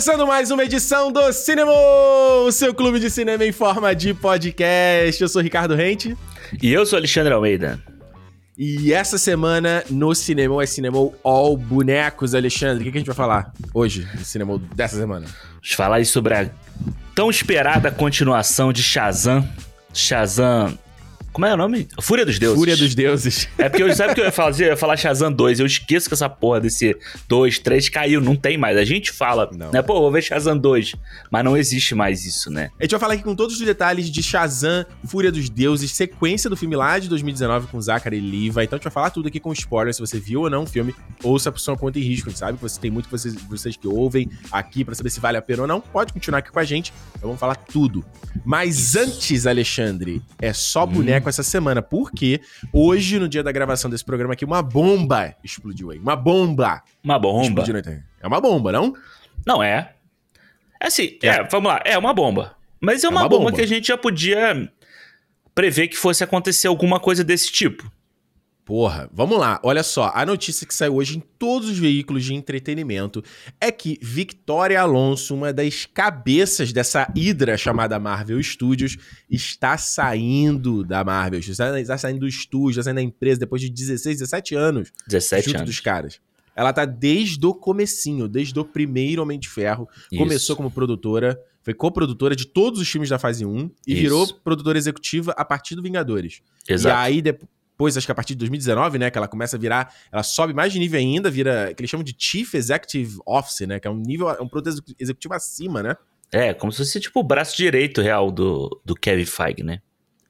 Começando mais uma edição do Cinema, o seu clube de cinema em forma de podcast. Eu sou Ricardo Rente. E eu sou Alexandre Almeida. E essa semana no Cinema é Cinema All Bonecos, Alexandre. O que, que a gente vai falar hoje no Cinema dessa semana? Vamos falar sobre a tão esperada continuação de Shazam. Shazam como é o nome? Fúria dos Deuses. Fúria dos Deuses. É porque eu sabe o que eu ia falar? Eu ia falar Shazam 2. Eu esqueço que essa porra desse 2, 3 caiu, não tem mais. A gente fala, não. né? Pô, vou ver Shazam 2. Mas não existe mais isso, né? A gente vai falar aqui com todos os detalhes de Shazam, Fúria dos Deuses, sequência do filme lá de 2019 com Zachary Levi. Então a gente vai falar tudo aqui com spoiler. Se você viu ou não o filme, ouça por sua conta e risco. A gente sabe que você tem muito que vocês, vocês que ouvem aqui para saber se vale a pena ou não. Pode continuar aqui com a gente. Então vamos falar tudo. Mas antes, Alexandre, é só boneco boneco essa semana, porque hoje, no dia da gravação desse programa aqui, uma bomba explodiu aí. Uma bomba. Uma bomba. É uma bomba, não? Não é. É assim, é. é, vamos lá, é uma bomba. Mas é uma, é uma bomba, bomba que a gente já podia prever que fosse acontecer alguma coisa desse tipo. Porra, vamos lá. Olha só, a notícia que saiu hoje em todos os veículos de entretenimento é que Victoria Alonso, uma das cabeças dessa hidra chamada Marvel Studios, está saindo da Marvel. Está saindo do estúdio, está saindo da empresa depois de 16, 17 anos. 17 junto anos. dos caras. Ela tá desde o comecinho, desde o primeiro Homem de Ferro. Isso. Começou como produtora, foi coprodutora de todos os filmes da fase 1 e Isso. virou produtora executiva a partir do Vingadores. Exato. E aí, depois depois, acho que a partir de 2019, né, que ela começa a virar, ela sobe mais de nível ainda, vira, que eles chamam de Chief Executive Office, né, que é um nível, é um produto executivo acima, né? É, como se fosse tipo o braço direito real do, do Kevin Feige, né?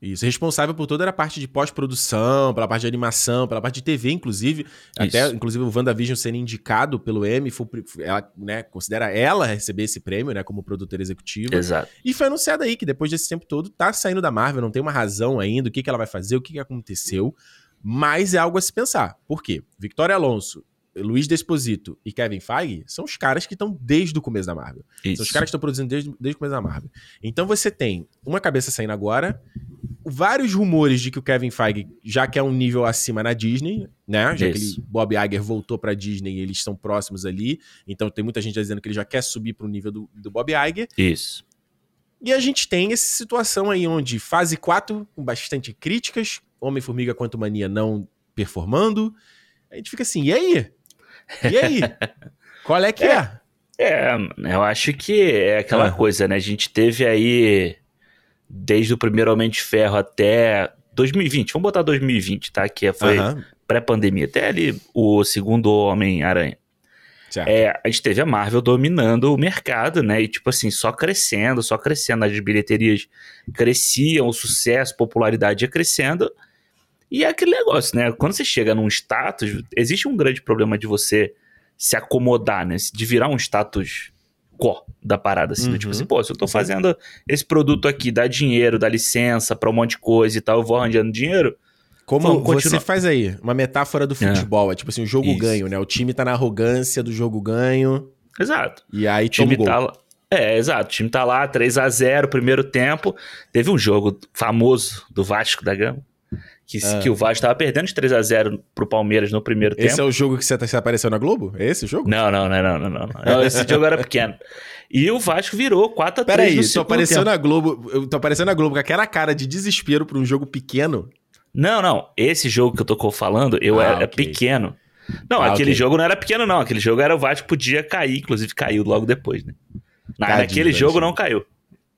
Isso, responsável por toda a parte de pós-produção, pela parte de animação, pela parte de TV, inclusive. Isso. Até, inclusive, o WandaVision sendo indicado pelo Emmy, foi, ela né, considera ela receber esse prêmio, né, como produtora executiva. Exato. E foi anunciado aí que depois desse tempo todo tá saindo da Marvel, não tem uma razão ainda, o que, que ela vai fazer, o que, que aconteceu. Mas é algo a se pensar. Por quê? Victoria Alonso Luiz Desposito e Kevin Feige são os caras que estão desde o começo da Marvel. Isso. São os caras que estão produzindo desde, desde o começo da Marvel. Então você tem uma cabeça saindo agora, vários rumores de que o Kevin Feige já quer um nível acima na Disney, né? Já Isso. que ele, Bob Iger voltou pra Disney e eles estão próximos ali. Então tem muita gente dizendo que ele já quer subir pro nível do, do Bob Iger. Isso. E a gente tem essa situação aí onde fase 4, com bastante críticas, Homem-Formiga quanto Mania não performando. A gente fica assim, e aí? E aí? Qual é que é? é? É, eu acho que é aquela ah. coisa, né? A gente teve aí, desde o primeiro Homem de Ferro até 2020, vamos botar 2020, tá? Que foi pré-pandemia, até ali o segundo Homem-Aranha. É, a gente teve a Marvel dominando o mercado, né? E, tipo assim, só crescendo, só crescendo. As bilheterias cresciam, o sucesso, a popularidade ia crescendo. E é aquele negócio, né? Quando você chega num status, existe um grande problema de você se acomodar, né? De virar um status quo da parada, assim. Tipo uhum. Tipo assim, pô, se eu tô fazendo esse produto aqui, dá dinheiro, dá licença pra um monte de coisa e tal, eu vou arranjando dinheiro. Como você faz aí, uma metáfora do é. futebol, é, é tipo assim, o jogo Isso. ganho, né? O time tá na arrogância do jogo ganho. Exato. E aí o time tá É, exato. O time tá lá, 3 a 0 primeiro tempo. Teve um jogo famoso do Vasco da Gama que, ah. que o Vasco estava perdendo de 3 a 0 pro Palmeiras no primeiro esse tempo. Esse é o jogo que você, você apareceu na Globo? É esse o jogo? Não, não, não, não, não. não, não. Esse jogo era pequeno. E o Vasco virou 4 a 3 Peraí, no tu apareceu tempo. na Globo, eu tô aparecendo na Globo com aquela cara de desespero para um jogo pequeno. Não, não. Esse jogo que eu tô falando, eu ah, era okay. pequeno. Não, ah, aquele okay. jogo não era pequeno, não. Aquele jogo era o Vasco podia cair, inclusive caiu logo depois, né? Naquele jogo não caiu.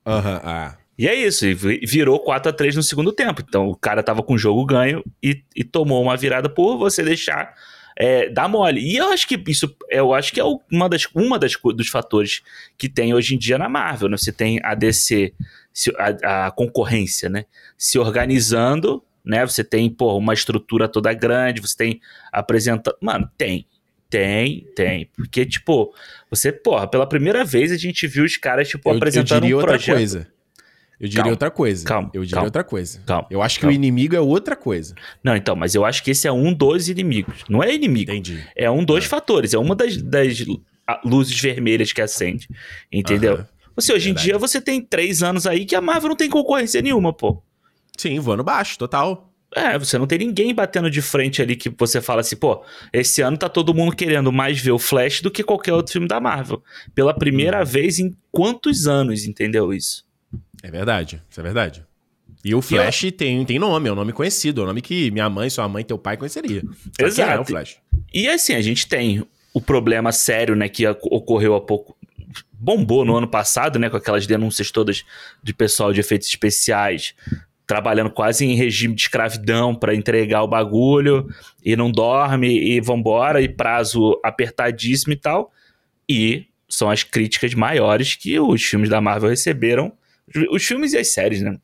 Aham, uhum, ah. E é isso, virou 4 a 3 no segundo tempo. Então o cara tava com o jogo ganho e, e tomou uma virada por você deixar é, dar mole. E eu acho que isso, eu acho que é uma das, uma das dos fatores que tem hoje em dia na Marvel. Né? Você tem a DC, a, a concorrência, né? Se organizando, né? Você tem, pô, uma estrutura toda grande, você tem apresentando. Mano, tem. Tem, tem. Porque, tipo, você, porra, pela primeira vez a gente viu os caras, tipo, eu, apresentando eu um projeto. Outra coisa. Eu diria calma, outra coisa. Calma. Eu diria calma, outra coisa. Calma. Eu acho que calma. o inimigo é outra coisa. Não, então, mas eu acho que esse é um dos inimigos. Não é inimigo. Entendi. É um dos é. fatores. É uma das, das luzes vermelhas que acende. Entendeu? Uhum. Você, hoje Verdade. em dia, você tem três anos aí que a Marvel não tem concorrência nenhuma, pô. Sim, voando baixo, total. É, você não tem ninguém batendo de frente ali que você fala assim, pô, esse ano tá todo mundo querendo mais ver o Flash do que qualquer outro filme da Marvel. Pela primeira uhum. vez em quantos anos, entendeu isso? É verdade, isso é verdade. E o Flash e eu... tem, tem nome, é um nome conhecido, é um nome que minha mãe, sua mãe, teu pai conheceria. Exato. É o Flash. E assim, a gente tem o problema sério, né, que ocorreu há pouco. Bombou no ano passado, né, com aquelas denúncias todas de pessoal de efeitos especiais trabalhando quase em regime de escravidão para entregar o bagulho e não dorme e vambora e prazo apertadíssimo e tal. E são as críticas maiores que os filmes da Marvel receberam, os filmes e as séries, né?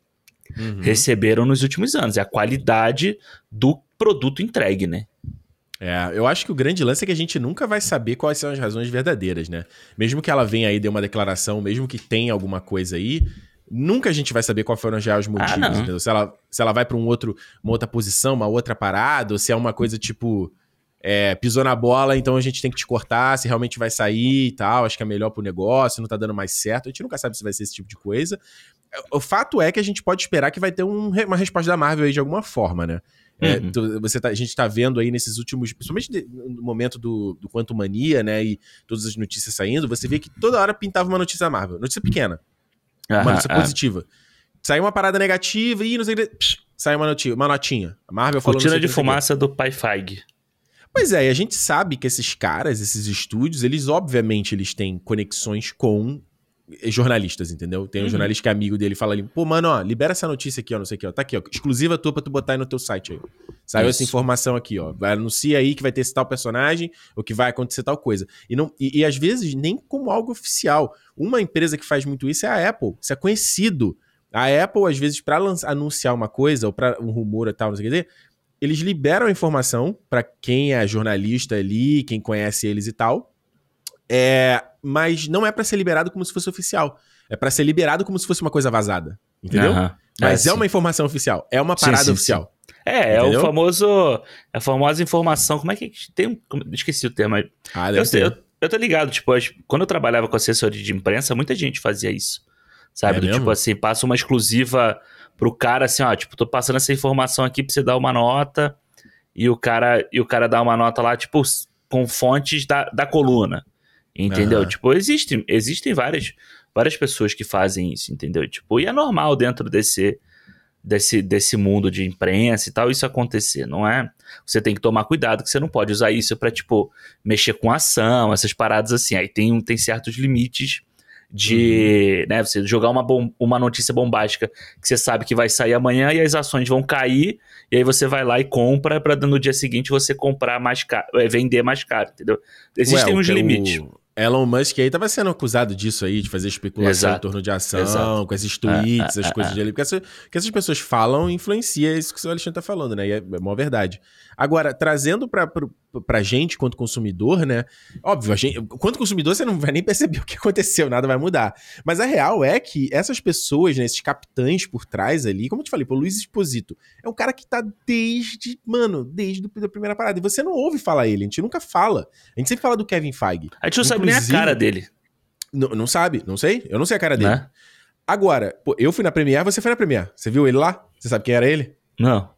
Uhum. Receberam nos últimos anos. É a qualidade do produto entregue, né? É, eu acho que o grande lance é que a gente nunca vai saber quais são as razões verdadeiras, né? Mesmo que ela venha aí, dê uma declaração, mesmo que tenha alguma coisa aí, nunca a gente vai saber qual foram os ah, motivos, ah, Se ela, se ela vai para um outro, uma outra posição, uma outra parada, ou se é uma coisa tipo. É, pisou na bola, então a gente tem que te cortar, se realmente vai sair e tal, acho que é melhor pro negócio, não tá dando mais certo. A gente nunca sabe se vai ser esse tipo de coisa. O fato é que a gente pode esperar que vai ter um, uma resposta da Marvel aí de alguma forma, né? É, uhum. tu, você tá, a gente tá vendo aí nesses últimos, principalmente no momento do, do Quanto Mania, né? E todas as notícias saindo, você vê que toda hora pintava uma notícia da Marvel. Notícia pequena. Uma notícia positiva. Saiu uma parada negativa e não sei o que. Sai uma, notinha, uma notinha. A Marvel falou. Cortina de fumaça do Pai Feig. Pois é, e a gente sabe que esses caras, esses estúdios, eles obviamente eles têm conexões com jornalistas, entendeu? Tem um uhum. jornalista que é amigo dele fala ali, pô, mano, ó, libera essa notícia aqui, ó, não sei o que, ó. Tá aqui, ó. Exclusiva tua pra tu botar aí no teu site aí. Saiu Isso. essa informação aqui, ó. Anuncia aí que vai ter esse tal personagem, ou que vai acontecer tal coisa. E, não, e, e às vezes nem como algo oficial. Uma empresa que faz muito isso é a Apple. Isso é conhecido. A Apple, às vezes, para anunciar uma coisa, ou para um rumor e tal, não sei o que dizer, eles liberam a informação para quem é jornalista ali, quem conhece eles e tal. É, mas não é para ser liberado como se fosse oficial. É para ser liberado como se fosse uma coisa vazada. Entendeu? Uhum. Mas é, é uma informação oficial. É uma parada sim, sim, oficial. Sim. É, entendeu? é o famoso. É a famosa informação. Como é que. Tem um, esqueci o termo. Ah, deve eu, ter. Eu, eu tô ligado, tipo, quando eu trabalhava com assessoria de imprensa, muita gente fazia isso. Sabe? É Do, tipo assim, passa uma exclusiva pro cara assim, ó, tipo, tô passando essa informação aqui pra você dar uma nota. E o cara, e o cara dá uma nota lá, tipo, com fontes da, da coluna. Entendeu? Uhum. Tipo, existem, existem várias, várias pessoas que fazem isso, entendeu? Tipo, e é normal dentro desse, desse, desse mundo de imprensa e tal isso acontecer, não é? Você tem que tomar cuidado que você não pode usar isso para tipo, mexer com ação, essas paradas assim. Aí tem, tem certos limites de, uhum. né, você jogar uma, bom, uma notícia bombástica que você sabe que vai sair amanhã e as ações vão cair, e aí você vai lá e compra para no dia seguinte você comprar mais caro, é, vender mais caro, entendeu? Existem Ué, uns limites. O Elon Musk aí tava sendo acusado disso aí, de fazer especulação Exato. em torno de ação, Exato. com esses tweets, é, é, as coisas é. dele. Porque essa, que essas pessoas falam influencia isso que o Alexandre tá falando, né? E é, é uma verdade. Agora, trazendo pra, pra, pra gente, quanto consumidor, né? Óbvio, a gente, quanto consumidor, você não vai nem perceber o que aconteceu, nada vai mudar. Mas a real é que essas pessoas, né, esses capitães por trás ali, como eu te falei, o Luiz Exposito, é um cara que tá desde, mano, desde a primeira parada. E você não ouve falar ele, a gente nunca fala. A gente sempre fala do Kevin Feige. A gente não sabe nem a cara dele. Não, não sabe, não sei. Eu não sei a cara dele. Né? Agora, pô, eu fui na Premiere, você foi na Premiere. Você viu ele lá? Você sabe quem era ele? Não.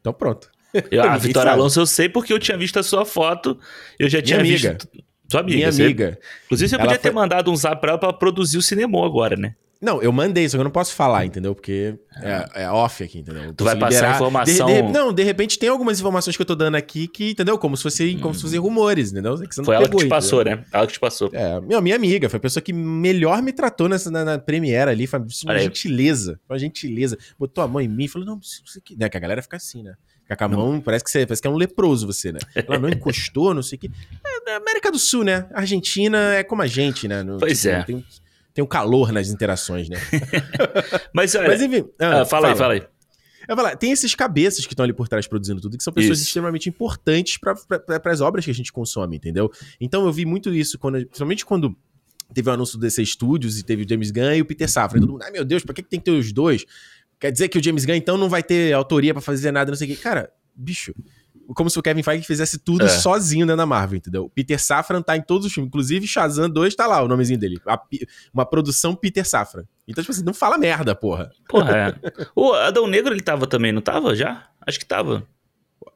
Então pronto. Eu, a Vitória sabe. Alonso eu sei porque eu tinha visto a sua foto, eu já tinha Minha visto. Amiga. Sua amiga. Minha você... amiga. Inclusive, você podia foi... ter mandado um zap pra ela pra produzir o cinema agora, né? Não, eu mandei, só que eu não posso falar, entendeu? Porque é, é off aqui, entendeu? Tu vai passar informação. De, de, não, de repente tem algumas informações que eu tô dando aqui que, entendeu? Como se fosse, hum. como se fossem rumores, entendeu? Que foi ela que te passou, né? Ela que te passou. É, minha, minha amiga, foi a pessoa que melhor me tratou nessa, na, na Premiere ali, foi uma gentileza, foi uma gentileza. Botou a mão em mim e falou, não, isso aqui. Né, que a galera fica assim, né? Fica com a mão, parece que, você, parece que é um leproso você, né? Ela não encostou, não sei o que. É, América do Sul, né? Argentina é como a gente, né? No, pois tipo, é. Tem, tem um calor nas interações, né? Mas, olha, Mas enfim. Ah, ah, fala, fala, aí, fala aí. Eu falar, tem esses cabeças que estão ali por trás produzindo tudo, que são pessoas isso. extremamente importantes para as obras que a gente consome, entendeu? Então eu vi muito isso, quando, principalmente quando teve o anúncio do DC Studios e teve o James Gunn e o Peter Safran. Todo mundo, ai meu Deus, pra que, que tem que ter os dois? Quer dizer que o James Gunn então não vai ter autoria para fazer nada, não sei o quê. Cara, bicho, como se o Kevin Feige fizesse tudo é. sozinho dentro da Marvel, entendeu? Peter Safran tá em todos os filmes, inclusive Shazam 2 tá lá, o nomezinho dele. A, uma produção Peter Safran. Então, tipo assim, não fala merda, porra. Porra, é. o Adão Negro, ele tava também, não tava já? Acho que tava.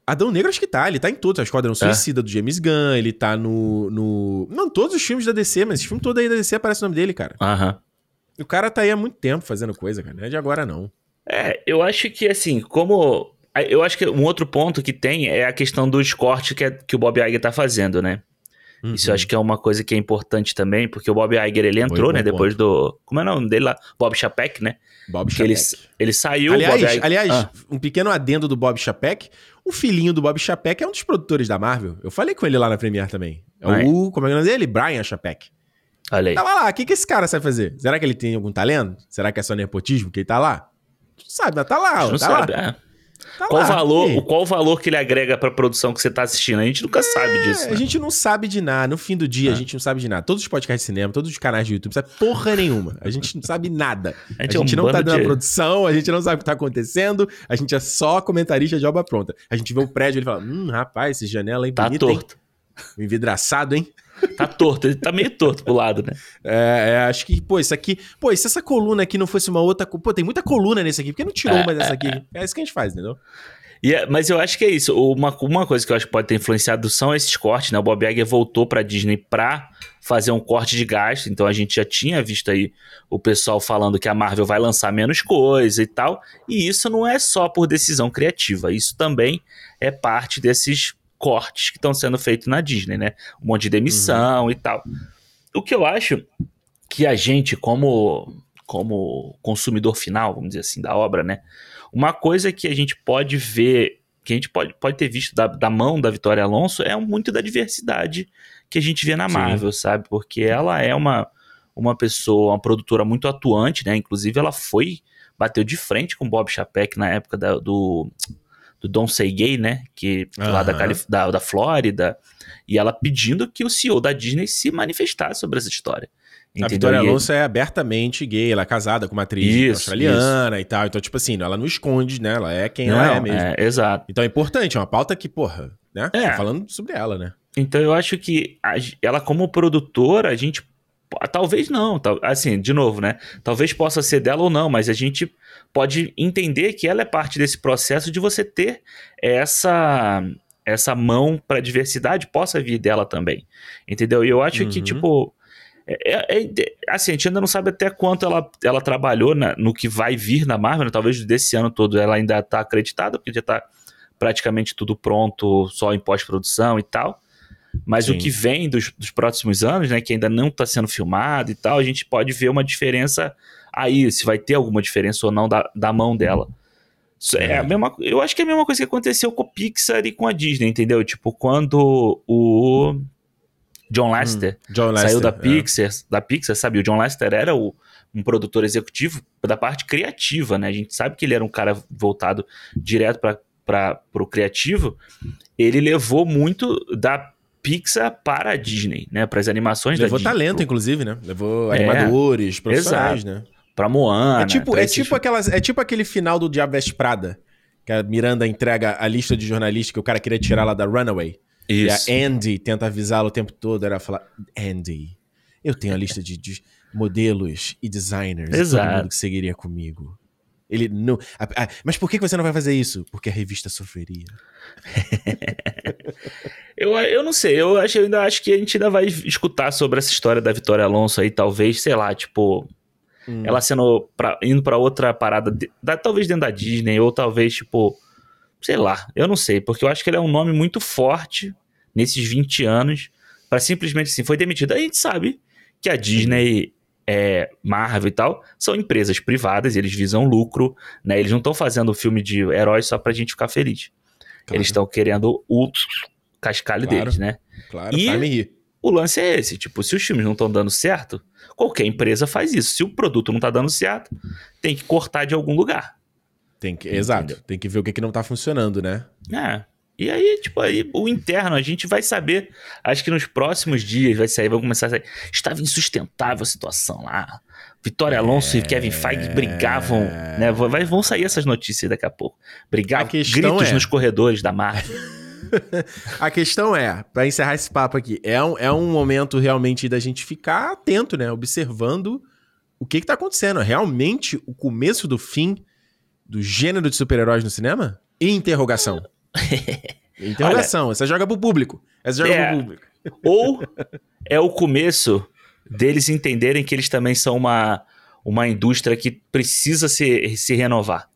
Adão Negro acho que tá, ele tá em todos. A Esquadrão é. Suicida do James Gunn, ele tá no, no... Não, todos os filmes da DC, mas esse filme todo aí da DC aparece o nome dele, cara. Aham. O cara tá aí há muito tempo fazendo coisa, cara. Não é de agora, não. É, eu acho que, assim, como eu acho que um outro ponto que tem é a questão dos cortes que, é, que o Bob Iger tá fazendo, né? Uhum. Isso eu acho que é uma coisa que é importante também, porque o Bob Iger, ele entrou, né, depois do... Como é o nome dele lá? Bob Chapek, né? Bob Chapek. Ele, ele saiu, aliás, Iger... Aliás, ah. um pequeno adendo do Bob Chapek. O filhinho do Bob Chapek é um dos produtores da Marvel. Eu falei com ele lá na Premiere também. É o... Como é o nome dele? Brian Chapek. Olha aí. Tava lá, o que, que esse cara sabe fazer? Será que ele tem algum talento? Será que é só nepotismo que ele tá lá? Não sabe, mas tá lá. Não tá sabe, lá. é. Tá qual lá, valor, o qual valor que ele agrega para a produção que você tá assistindo? A gente nunca é, sabe disso. Né? A gente não sabe de nada. No fim do dia, é. a gente não sabe de nada. Todos os podcasts de cinema, todos os canais de YouTube, sabe porra nenhuma. A gente não sabe nada. A gente, a gente é um não tá dando de... a produção, a gente não sabe o que tá acontecendo, a gente é só comentarista de obra pronta. A gente vê o prédio e ele fala: Hum, rapaz, essa janela é tá bonita, torto. Hein? Envidraçado, hein? Tá torto, ele tá meio torto pro lado, né? É, é, acho que, pô, isso aqui. Pô, se essa coluna aqui não fosse uma outra. Pô, tem muita coluna nesse aqui, por que não tirou é, uma dessa aqui? É isso que a gente faz, entendeu? É, mas eu acho que é isso. Uma, uma coisa que eu acho que pode ter influenciado são esses cortes, né? O Bob Iger voltou pra Disney pra fazer um corte de gasto, então a gente já tinha visto aí o pessoal falando que a Marvel vai lançar menos coisa e tal, e isso não é só por decisão criativa, isso também é parte desses cortes que estão sendo feitos na Disney, né? Um monte de demissão uhum. e tal. O que eu acho que a gente, como, como consumidor final, vamos dizer assim, da obra, né? Uma coisa que a gente pode ver, que a gente pode, pode ter visto da, da mão da Vitória Alonso é muito da diversidade que a gente vê na Marvel, Sim. sabe? Porque ela é uma, uma pessoa, uma produtora muito atuante, né? Inclusive, ela foi, bateu de frente com Bob Chapek na época da, do, do Don't Say Gay, né? Que, uhum. lá da, Calif da, da Flórida. E ela pedindo que o CEO da Disney se manifestasse sobre essa história. Entendeu? A Vitória Alonso é abertamente gay, ela é casada com uma atriz isso, australiana isso. e tal. Então, tipo assim, ela não esconde, né? Ela é quem não, ela é mesmo. É, exato. Então é importante, é uma pauta que, porra, né? É. Tô falando sobre ela, né? Então eu acho que a, ela, como produtora, a gente. Talvez não, assim, de novo, né? Talvez possa ser dela ou não, mas a gente pode entender que ela é parte desse processo de você ter essa essa mão para diversidade possa vir dela também, entendeu? E eu acho uhum. que tipo é, é, é, assim, a gente ainda não sabe até quanto ela, ela trabalhou na, no que vai vir na Marvel, né? talvez desse ano todo ela ainda está acreditada, porque já está praticamente tudo pronto, só em pós-produção e tal. Mas Sim. o que vem dos, dos, próximos anos, né, que ainda não está sendo filmado e tal, a gente pode ver uma diferença aí, se vai ter alguma diferença ou não da, da mão dela. É. é a mesma, eu acho que é a mesma coisa que aconteceu com a Pixar e com a Disney, entendeu? Tipo, quando o John Lasseter, hum, John saiu da é. Pixar, da Pixar, sabe? O John Lasseter era o, um produtor executivo da parte criativa, né? A gente sabe que ele era um cara voltado direto para o criativo. Ele levou muito da Pixar para a Disney, né? Para as animações levou da Disney. Levou talento, inclusive, né? Levou é, animadores, profissionais, exato. né? Pra Moana. É tipo, é tipo, aquelas, é tipo aquele final do Diabo Veste Prada, que a Miranda entrega a lista de jornalistas que o cara queria tirar lá da Runaway. Isso. E a Andy tenta avisá-lo o tempo todo. Era falar: Andy, eu tenho a lista de, de modelos e designers. Exato. Todo mundo que seguiria comigo. Ele não. A, a, mas por que você não vai fazer isso? Porque a revista sofreria. eu, eu não sei, eu, acho, eu ainda acho que a gente ainda vai escutar sobre essa história da Vitória Alonso aí, talvez, sei lá, tipo. Hum. Ela sendo. Pra, indo para outra parada, de, da, talvez dentro da Disney, ou talvez, tipo sei lá, eu não sei, porque eu acho que ele é um nome muito forte nesses 20 anos para simplesmente assim, foi demitido. A gente sabe que a Disney, é, Marvel e tal, são empresas privadas, eles visam lucro, né? Eles não estão fazendo filme de heróis só pra gente ficar feliz. Claro. Eles estão querendo o cascalho claro. deles, né? Claro, e o lance é esse, tipo, se os filmes não estão dando certo, qualquer empresa faz isso. Se o produto não tá dando certo, tem que cortar de algum lugar. Tem que, exato. Tem que ver o que, que não tá funcionando, né? É. E aí, tipo, aí, o interno, a gente vai saber. Acho que nos próximos dias vai sair, vai começar a sair. Estava insustentável a situação lá. Vitória Alonso é... e Kevin Feige brigavam, né? Vai, vão sair essas notícias daqui a pouco. Brigavam, a gritos é... nos corredores da Marvel. a questão é, para encerrar esse papo aqui, é um, é um momento realmente da gente ficar atento, né? Observando o que, que tá acontecendo. Realmente o começo do fim do gênero de super-heróis no cinema? Interrogação. Interrogação. Olha, Essa joga pro público. Essa joga é, pro público. Ou é o começo deles entenderem que eles também são uma, uma indústria que precisa se, se renovar.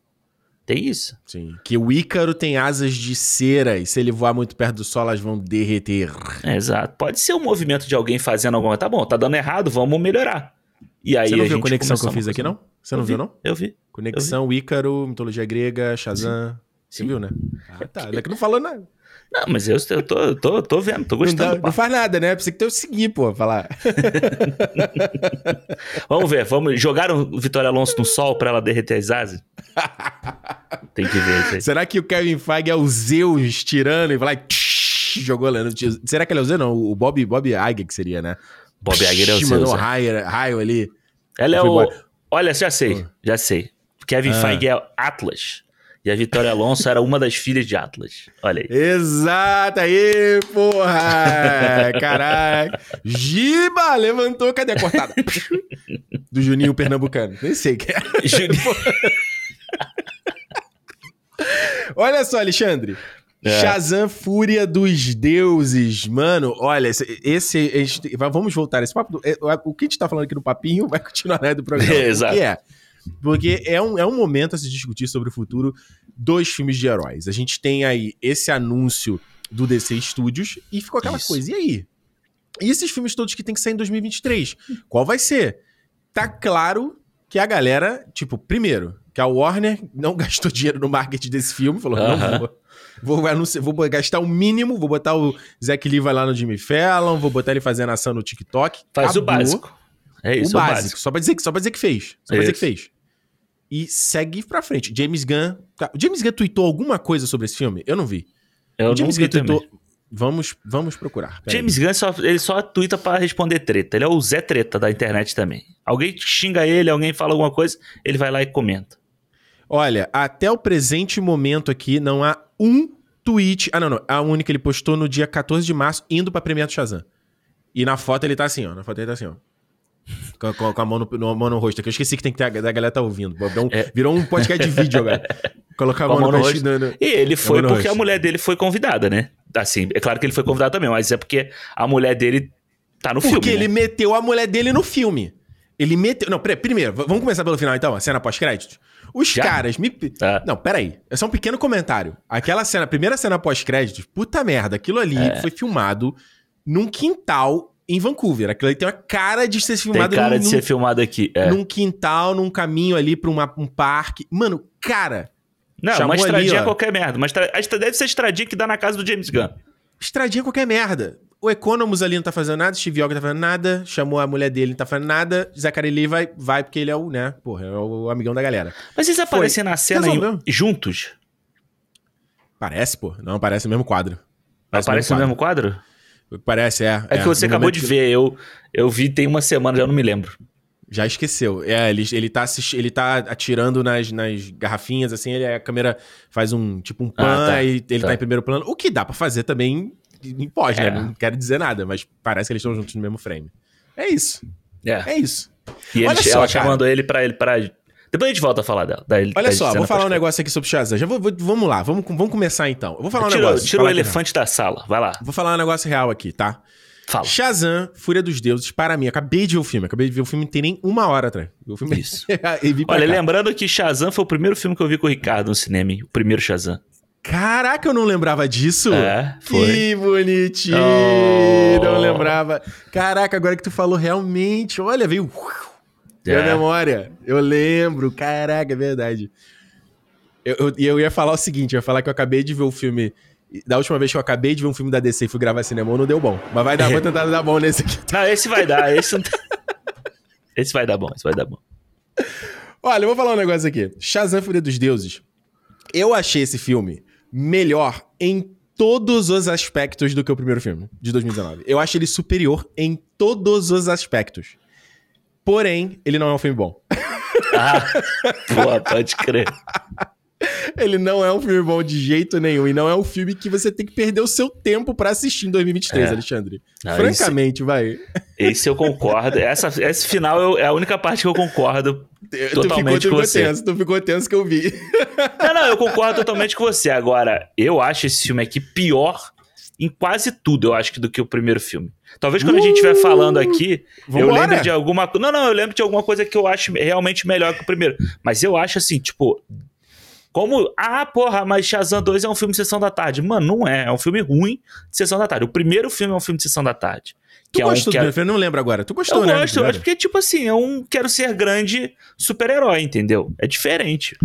Tem isso. Sim. Que o Ícaro tem asas de cera e se ele voar muito perto do sol, elas vão derreter. É, exato. Pode ser um movimento de alguém fazendo alguma coisa. Tá bom, tá dando errado, vamos melhorar. E aí Você não viu a conexão que eu fiz aqui, não? Você não eu viu, não? Eu vi. Conexão, eu vi. Ícaro, mitologia grega, Shazam. Sim. Você viu, né? Ah, tá. Ainda que não falou nada. Não, mas eu, eu tô, tô, tô vendo, tô gostando. Não, não faz nada, né? Precisa que eu seguir, pô, falar. vamos ver, vamos. Jogaram o Vitória Alonso no sol pra ela derreter as asas? Tem que ver isso aí. Será que o Kevin Feige é o Zeus tirando e vai lá e jogou lá no Será que ele é o Zeus? Não, o Bob, Bob Iger que seria, né? Bob Iger é o Zeus. Mandou um é. raio, raio ali. Ela é o... Olha, já sei, já sei. Kevin ah. Feige é Atlas. E a Vitória Alonso era uma das filhas de Atlas. Olha aí. Exato, aí, porra! Caraca! Giba levantou, cadê a cortada? Do Juninho Pernambucano. Nem sei que é. Juninho. Olha só, Alexandre. É. Shazam Fúria dos Deuses. Mano, olha, esse. esse vamos voltar. Esse papo. É, o que a gente tá falando aqui no papinho vai continuar né, do programa. É, exato. Que é? Porque é um, é um momento a se discutir sobre o futuro dos filmes de heróis. A gente tem aí esse anúncio do DC Studios e ficou aquela Isso. coisa. E aí? E esses filmes todos que tem que sair em 2023? Qual vai ser? Tá claro que a galera, tipo, primeiro, que a Warner não gastou dinheiro no marketing desse filme, falou, uh -huh. não vou. Vou, anunciar, vou gastar o mínimo, vou botar o Zack Lee lá no Jimmy Fallon, vou botar ele fazendo ação no TikTok. Faz Acabou. o básico. É isso, o, o básico. básico. Só pra dizer, só pra dizer que fez. Só pra dizer que fez. E segue pra frente. James Gunn. Tá, o James Gunn tweetou alguma coisa sobre esse filme? Eu não vi. Eu o James não vi Gunn tweetou. Vamos, vamos procurar. James Gunn só, ele só twitta para responder treta. Ele é o Zé Treta da internet também. Alguém xinga ele, alguém fala alguma coisa, ele vai lá e comenta. Olha, até o presente momento aqui não há um tweet. Ah, não, não. A única ele postou no dia 14 de março, indo pra Premiere do Shazam. E na foto ele tá assim, ó. Na foto ele tá assim, ó. Com, com, a mão no, no, mão no rosto. Que eu esqueci que tem que ter a, a galera tá ouvindo. Virou um, é. virou um podcast de vídeo agora. Colocar a mão, a mão no, no rosto. No, e ele foi porque a mulher dele foi convidada, né? Assim, é claro que ele foi convidado também, mas é porque a mulher dele tá no porque filme. Porque ele né? meteu a mulher dele no filme. Ele meteu. Não, peraí, primeiro, vamos começar pelo final então, a cena pós-crédito. Os Já? caras me. Ah. Não, peraí. É só um pequeno comentário. Aquela cena, a primeira cena pós-crédito, puta merda, aquilo ali é. foi filmado num quintal em Vancouver. Aquilo ali tem uma cara de ser filmado Tem cara num, de ser filmado aqui. É. Num quintal, num caminho ali pra uma, um parque. Mano, cara. Não, uma estradinha ali, é qualquer merda. Mas deve ser estradinha que dá na casa do James Gunn. Estradinha qualquer merda. O Economus ali não tá fazendo nada, Steve Yoga tá fazendo nada, chamou a mulher dele, não tá fazendo nada, Zachary Lee vai, vai porque ele é o, né, porra, é o amigão da galera. Mas eles aparecem Foi. na cena em, juntos? Parece, pô. Não, parece o mesmo quadro. Parece Aparece o mesmo quadro? Mesmo quadro? Parece, é. É, é que você acabou de ver, eu, eu vi tem uma semana, já não me lembro. Já esqueceu. É, ele, ele, tá, ele tá atirando nas, nas garrafinhas, assim, ele, a câmera faz um tipo um pan ah, tá, e ele tá. tá. em primeiro plano. O que dá para fazer também pode, né? é. né? Não quero dizer nada, mas parece que eles estão juntos no mesmo frame. É isso. É, é isso. E ele, só, ela chamando ele pra, ele pra depois a gente volta a falar dela. Da, Olha da só, vou falar um negócio aqui sobre Shazam. Já vou, vou, vamos lá, vamos, vamos começar então. Eu vou falar um tira, negócio. Tira o elefante da sala, vai lá. Vou falar um negócio real aqui, tá? Fala. Shazam, Fúria dos Deuses, para mim, acabei de ver o filme. Acabei de ver o filme, não tem nem uma hora atrás. O filme... Isso. Olha, cá. lembrando que Shazam foi o primeiro filme que eu vi com o Ricardo no cinema, o primeiro Shazam. Caraca, eu não lembrava disso. É, foi. Que bonitinho. Oh. Não lembrava. Caraca, agora que tu falou realmente, olha, veio é. Minha memória. Eu lembro. Caraca, é verdade. E eu, eu, eu, ia falar o seguinte: eu ia falar que eu acabei de ver o filme. Da última vez que eu acabei de ver um filme da DC e fui gravar cinema, não deu bom. Mas vai dar, vou tentar dar bom nesse aqui. Não, esse vai dar. Esse, esse vai dar bom, esse vai dar bom. Olha, eu vou falar um negócio aqui. Shazam Fúria dos Deuses. Eu achei esse filme melhor em todos os aspectos do que o primeiro filme de 2019. Eu acho ele superior em todos os aspectos. Porém, ele não é um filme bom. Ah, pô, pode crer. Ele não é um filme bom de jeito nenhum. E não é um filme que você tem que perder o seu tempo para assistir em 2023, é. Alexandre. Não, Francamente, esse, vai. Esse eu concordo. Essa, esse final é a única parte que eu concordo totalmente tu ficou, com você. Tenso, tu ficou tenso que eu vi. Não, não, eu concordo totalmente com você. Agora, eu acho esse filme aqui pior em quase tudo, eu acho, do que o primeiro filme. Talvez quando uh, a gente estiver falando aqui, vambora. eu lembre de alguma coisa. Não, não, eu lembro de alguma coisa que eu acho realmente melhor que o primeiro. Mas eu acho assim, tipo, como, ah, porra, mas Shazam 2 é um filme de sessão da tarde. Mano, não é. É um filme ruim de sessão da tarde. O primeiro filme é um filme de sessão da tarde. Tu que gostou é um, do filme? Eu não lembro agora. Tu gostou, eu né? Eu gosto, eu acho porque, tipo assim, é um quero ser grande super-herói, entendeu? É diferente.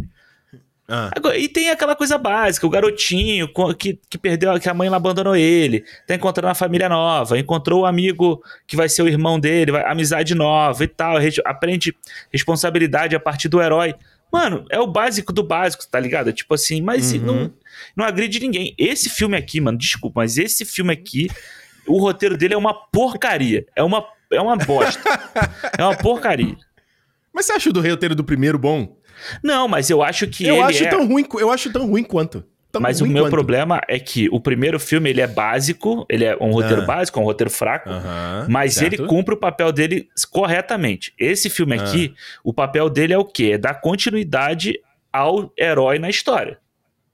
Ah. Agora, e tem aquela coisa básica, o garotinho que, que perdeu, que a mãe abandonou ele, tá encontrando uma família nova, encontrou o um amigo que vai ser o irmão dele, vai, amizade nova e tal, aprende responsabilidade a partir do herói. Mano, é o básico do básico, tá ligado? Tipo assim, mas uhum. não, não agride ninguém. Esse filme aqui, mano, desculpa, mas esse filme aqui, o roteiro dele é uma porcaria. É uma, é uma bosta. é uma porcaria. Mas você acha o do roteiro do primeiro bom? Não, mas eu acho que eu acho é... tão ruim, eu acho tão ruim quanto. Tão Mas o meu quanto. problema é que o primeiro filme ele é básico, ele é um roteiro ah. básico, um roteiro fraco, mas certo. ele cumpre o papel dele corretamente. Esse filme ah. aqui, o papel dele é o quê? É dar continuidade ao herói na história,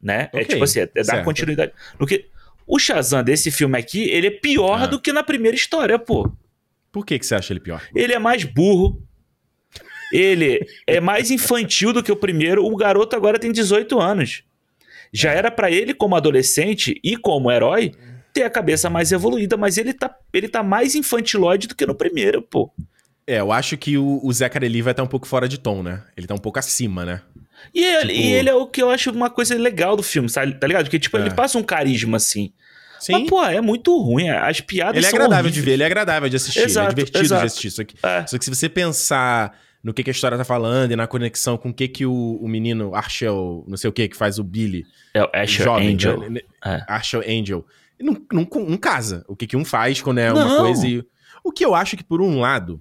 né? É okay. É tipo assim, é, é dar continuidade. No que o Shazam desse filme aqui, ele é pior ah. do que na primeira história, pô. Por que, que você acha ele pior? Ele é mais burro. Ele é mais infantil do que o primeiro. O garoto agora tem 18 anos. Já era para ele, como adolescente e como herói, ter a cabeça mais evoluída, mas ele tá, ele tá mais infantilóide do que no primeiro, pô. É, eu acho que o, o Zachary Lee vai estar tá um pouco fora de tom, né? Ele tá um pouco acima, né? E ele, tipo... e ele é o que eu acho uma coisa legal do filme, sabe? Tá ligado? Porque, tipo, é. ele passa um carisma, assim. Sim. Mas, pô, é muito ruim. As piadas ele é agradável horríveis. de ver, ele é agradável de assistir, exato, ele é divertido exato. de assistir isso aqui. É. Só que se você pensar no que, que, a história tá falando e na conexão com o que, que o, o menino Arshel, não sei o que, que faz o Billy. É o Asher jovem, Angel. Né? É. Arshel Angel. Não, não, não, casa. O que, que um faz quando é não. uma coisa e. O que eu acho que, por um lado,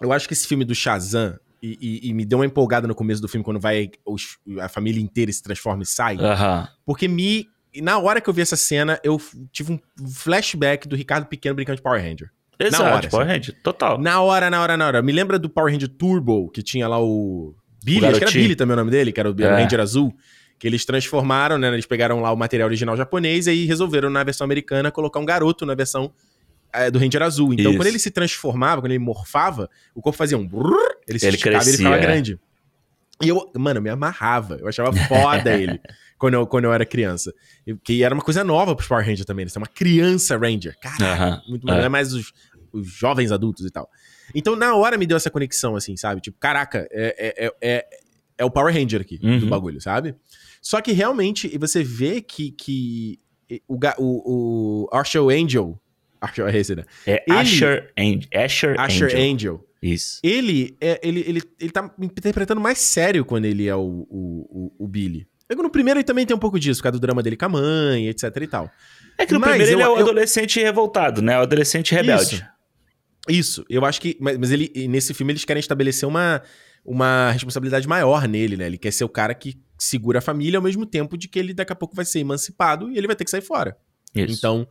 eu acho que esse filme do Shazam. E, e, e me deu uma empolgada no começo do filme, quando vai os, a família inteira se transforma e sai. Porque me. Na hora que eu vi essa cena, eu tive um flashback do Ricardo Pequeno brincando de Power Ranger. Exato, na hora, Power assim. Ranger, total. Na hora, na hora, na hora. Me lembra do Power Ranger Turbo, que tinha lá o Billy, o acho que era Billy também o nome dele, que era o é. Ranger Azul, que eles transformaram, né? Eles pegaram lá o material original japonês e aí resolveram na versão americana colocar um garoto na versão é, do Ranger Azul. Então, Isso. quando ele se transformava, quando ele morfava, o corpo fazia um brrr, ele se ele esticava crescia, e ele ficava é. grande. E eu, mano, eu me amarrava. Eu achava foda ele quando eu, quando eu era criança. Que era uma coisa nova pros Power Rangers também. Eles né? uma criança Ranger. Cara, uh -huh. muito, é mais os os jovens adultos e tal. Então, na hora me deu essa conexão, assim, sabe? Tipo, caraca, é, é, é, é o Power Ranger aqui uhum. do bagulho, sabe? Só que realmente você vê que, que o, o, o Archer Angel. Archer, é esse, né? É ele, Asher, Angel. Asher, Asher Angel. Angel. Isso. Ele, é, ele, ele, ele tá interpretando mais sério quando ele é o, o, o, o Billy. No primeiro ele também tem um pouco disso, por causa do drama dele com a mãe, etc e tal. É que no Mas primeiro eu, ele é o eu... adolescente revoltado, né? O adolescente rebelde. Isso. Isso, eu acho que. Mas, mas ele, nesse filme eles querem estabelecer uma, uma responsabilidade maior nele, né? Ele quer ser o cara que segura a família ao mesmo tempo de que ele daqui a pouco vai ser emancipado e ele vai ter que sair fora. Isso. Então.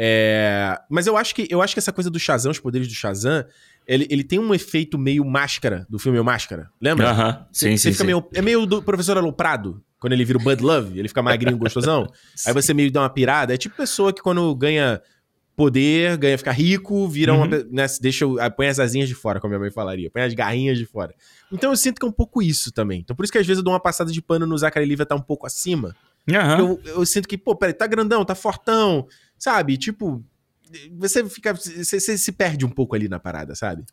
É... Mas eu acho que eu acho que essa coisa do Shazam, os poderes do Shazam, ele, ele tem um efeito meio máscara do filme O Máscara. Lembra? Aham. Uh -huh. Sim, você, sim, sim. Meio, é meio do professor Aloprado. Quando ele vira o Bud Love, ele fica magrinho, gostosão. aí você meio dá uma pirada. É tipo pessoa que quando ganha poder, ganha ficar rico, vira uhum. uma. Né, deixa, põe as asinhas de fora, como minha mãe falaria, põe as garrinhas de fora. Então eu sinto que é um pouco isso também. Então por isso que às vezes eu dou uma passada de pano no Zachary Levi tá um pouco acima. Uhum. Eu, eu, sinto que, pô, peraí, tá grandão, tá fortão, sabe? Tipo, você fica. Você, você se perde um pouco ali na parada, sabe?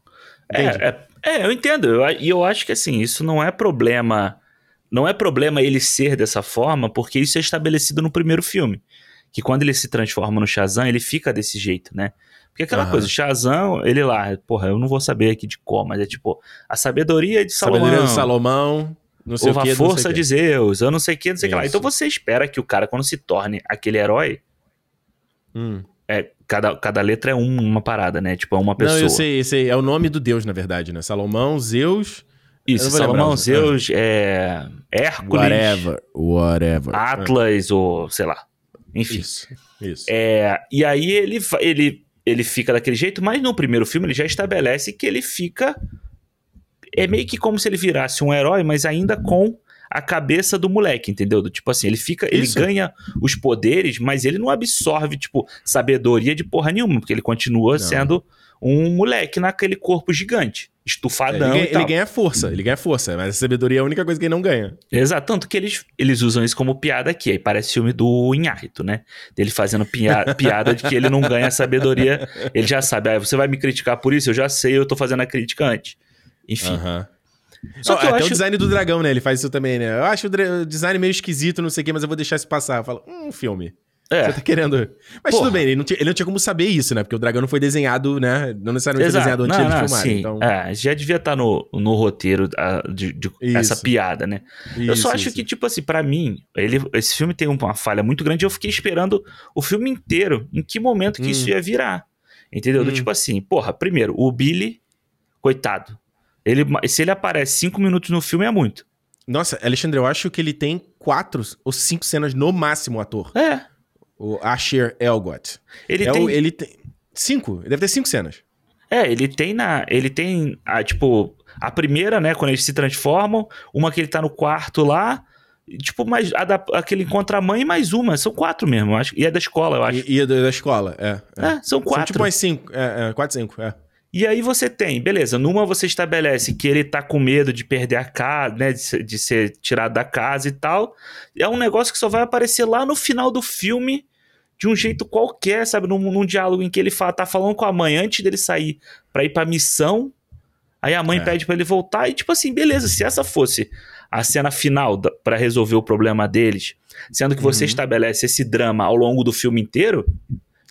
É, é, é, eu entendo. E eu, eu acho que assim, isso não é problema. Não é problema ele ser dessa forma, porque isso é estabelecido no primeiro filme que quando ele se transforma no Shazam, ele fica desse jeito, né? Porque aquela uhum. coisa, o Shazam, ele lá, porra, eu não vou saber aqui de como, mas é tipo, a sabedoria de Salomão. Sabedoria de Salomão, não sei o que. A força de Zeus, eu não sei o que, não sei o que lá. Então você espera que o cara, quando se torne aquele herói, hum. é, cada, cada letra é um, uma parada, né? Tipo, é uma pessoa. Não, eu sei, eu sei. É o nome do deus, na verdade, né? Salomão, Zeus, Isso, Salomão, Zeus, é... Hércules. Whatever, whatever. Atlas, ou sei lá. Enfim. Isso, isso. É, e aí ele, ele, ele fica daquele jeito, mas no primeiro filme ele já estabelece que ele fica. É meio que como se ele virasse um herói, mas ainda com a cabeça do moleque, entendeu? Do, tipo assim, ele fica, ele ganha os poderes, mas ele não absorve, tipo, sabedoria de porra nenhuma, porque ele continua não. sendo um moleque naquele corpo gigante, estufadão. É, ele, ganha, ele, ganha, força, ele ganha força, mas a sabedoria é a única coisa que ele não ganha. Exato, tanto que eles, eles usam isso como piada aqui. Aí parece filme do Inharito, né? Dele fazendo piada, piada de que ele não ganha sabedoria. Ele já sabe, ah, você vai me criticar por isso? Eu já sei, eu tô fazendo a crítica antes. Enfim. Só que oh, até acho... o design do dragão, né? Ele faz isso também, né? Eu acho o design meio esquisito, não sei o quê, mas eu vou deixar isso passar. Eu falo, hum, filme. É. Você tá querendo. Mas Porra. tudo bem, ele não, tinha, ele não tinha como saber isso, né? Porque o dragão não foi desenhado, né? Não necessariamente foi desenhado antes não, de filmar. Então... É, já devia estar tá no, no roteiro uh, de, de essa piada, né? Isso, eu só acho isso. que, tipo assim, para mim, ele, esse filme tem uma falha muito grande. Eu fiquei esperando o filme inteiro em que momento que hum. isso ia virar. Entendeu? Hum. Do tipo assim, porra, primeiro, o Billy, coitado. Ele, se ele aparece cinco minutos no filme, é muito. Nossa, Alexandre, eu acho que ele tem quatro ou cinco cenas no máximo, ator. É. O Asher Elgot. Ele é tem. O, ele tem. Cinco? Deve ter cinco cenas. É, ele tem na. Ele tem. A, tipo, a primeira, né? Quando eles se transformam. Uma que ele tá no quarto lá. Tipo, mais. A da, aquele encontra a mãe e mais uma. São quatro mesmo, acho. E é da escola, eu acho. E, e é da escola, é. É, é são quatro. São tipo mais cinco. É, é, quatro, cinco, é. E aí você tem, beleza, numa você estabelece que ele tá com medo de perder a casa, né, de ser, de ser tirado da casa e tal. É um negócio que só vai aparecer lá no final do filme de um jeito qualquer, sabe? Num, num diálogo em que ele fala, tá falando com a mãe antes dele sair para ir pra missão. Aí a mãe é. pede para ele voltar e, tipo assim, beleza, se essa fosse a cena final para resolver o problema deles, sendo que você uhum. estabelece esse drama ao longo do filme inteiro,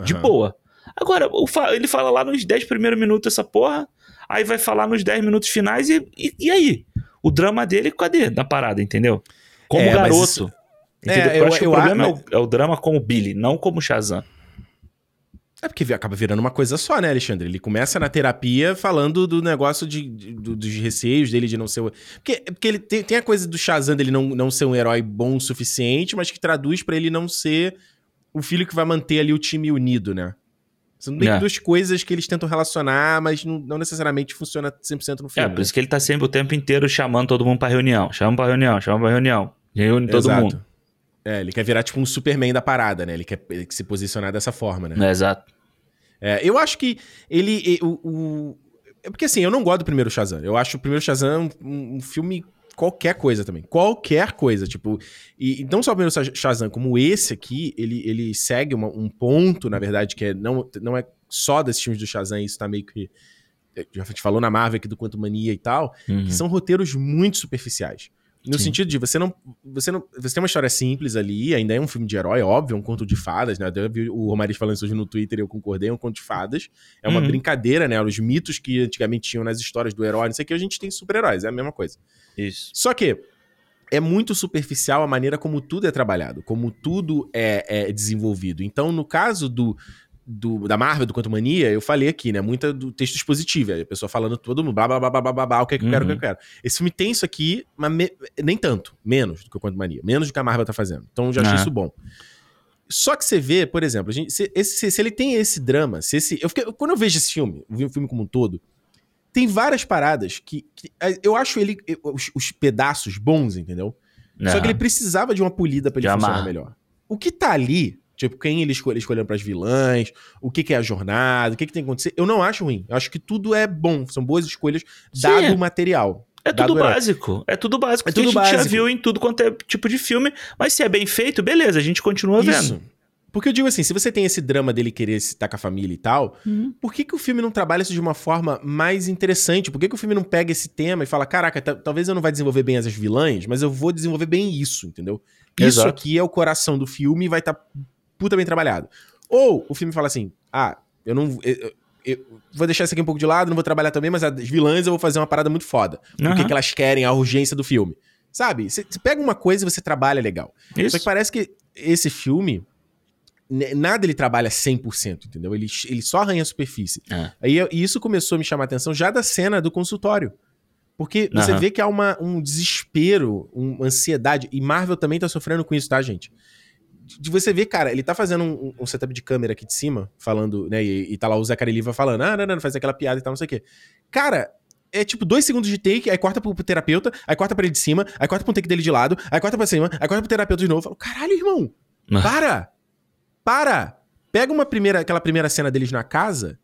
uhum. de boa. Agora, ele fala lá nos 10 primeiros minutos essa porra, aí vai falar nos 10 minutos finais e, e, e aí? O drama dele, cadê na parada, entendeu? Como é, garoto. Isso... É, eu, eu acho que eu, o problema eu, é, o, é, o, drama como Billy, não como Shazam. É porque acaba virando uma coisa só, né, Alexandre? Ele começa na terapia falando do negócio de, de dos receios dele de não ser. Porque, porque ele tem, tem, a coisa do Shazam dele não, não ser um herói bom o suficiente, mas que traduz para ele não ser o filho que vai manter ali o time unido, né? São meio é. duas coisas que eles tentam relacionar, mas não, não, necessariamente funciona 100% no filme. É, por isso que ele tá sempre o tempo inteiro chamando todo mundo pra reunião. Chama pra reunião, chama pra reunião. Reúne todo Exato. mundo. É, ele quer virar tipo um Superman da parada, né? Ele quer, ele quer se posicionar dessa forma, né? É, exato. É, eu acho que ele. O, o, é porque assim, eu não gosto do primeiro Shazam. Eu acho o primeiro Shazam um, um filme qualquer coisa também. Qualquer coisa, tipo. E, e não só o primeiro Shazam, como esse aqui, ele, ele segue uma, um ponto, na verdade, que é, não, não é só desses filmes do Shazam, isso tá meio que. Já a gente falou na Marvel aqui do Quanto Mania e tal, uhum. que são roteiros muito superficiais. No Sim. sentido de você não, você não. Você tem uma história simples ali, ainda é um filme de herói, óbvio, é um conto de fadas, né? Eu vi o Romariz falando isso hoje no Twitter e eu concordei, é um conto de fadas. É uma uhum. brincadeira, né? Os mitos que antigamente tinham nas histórias do herói, não sei o que, a gente tem super-heróis, é a mesma coisa. Isso. Só que é muito superficial a maneira como tudo é trabalhado, como tudo é, é desenvolvido. Então, no caso do, do, da Marvel, do Quanto Mania, eu falei aqui, né? Muita do texto expositivo. A pessoa falando todo mundo, blá, blá, blá, blá, blá, blá, o que é que eu quero, o que é eu uhum. quero. Esse filme tem isso aqui, mas me, nem tanto. Menos do que o Quanto Mania. Menos do que a Marvel tá fazendo. Então, eu já achei isso bom. Só que você vê, por exemplo, gente, se, esse, se, ele tem esse drama, se esse. Eu fiquei, quando eu vejo esse filme, eu vi o filme como um todo, tem várias paradas que. que eu acho ele. Os, os, pedaços bons, entendeu? Só que ele precisava de uma polida para ele funcionar melhor. O que tá ali Tipo, quem ele escolhe, escolhendo para as vilãs, o que, que, é a jornada, o que, que, tem que acontecer. Eu não acho ruim. Eu acho que tudo é bom. São boas escolhas, dado o material. É tudo básico. É tudo básico. É tudo a gente básico. já viu em tudo quanto é tipo de filme. Mas se é bem feito, beleza, a gente continua Isso. vendo. Porque eu digo assim, se você tem esse drama dele querer estar com a família e tal, uhum. por que, que o filme não trabalha isso de uma forma mais interessante? Por que, que o filme não pega esse tema e fala, caraca, talvez eu não vai desenvolver bem as vilãs, mas eu vou desenvolver bem isso, entendeu? Isso Exato. aqui é o coração do filme e vai estar tá puta bem trabalhado. Ou o filme fala assim: ah, eu não. Eu, eu vou deixar isso aqui um pouco de lado, não vou trabalhar também, mas as vilãs eu vou fazer uma parada muito foda. Uhum. O que, que elas querem, a urgência do filme. Sabe? Você pega uma coisa e você trabalha legal. Isso. Só que parece que esse filme, nada ele trabalha 100%, entendeu? Ele, ele só arranha a superfície. É. Aí, e isso começou a me chamar a atenção já da cena do consultório. Porque você uhum. vê que há uma, um desespero, uma ansiedade, e Marvel também tá sofrendo com isso, tá, gente? De você ver, cara, ele tá fazendo um, um setup de câmera aqui de cima, falando, né? E, e tá lá o Zachary Liva falando, ah, não, não, não, faz aquela piada e tal, não sei o quê. Cara, é tipo dois segundos de take, aí corta pro, terapeuta, aí corta pra ele de cima, aí corta pro take dele de lado, aí corta pra cima, aí corta pro terapeuta de novo. Eu falo, caralho, irmão, para! Para! Pega uma primeira, aquela primeira cena deles na casa,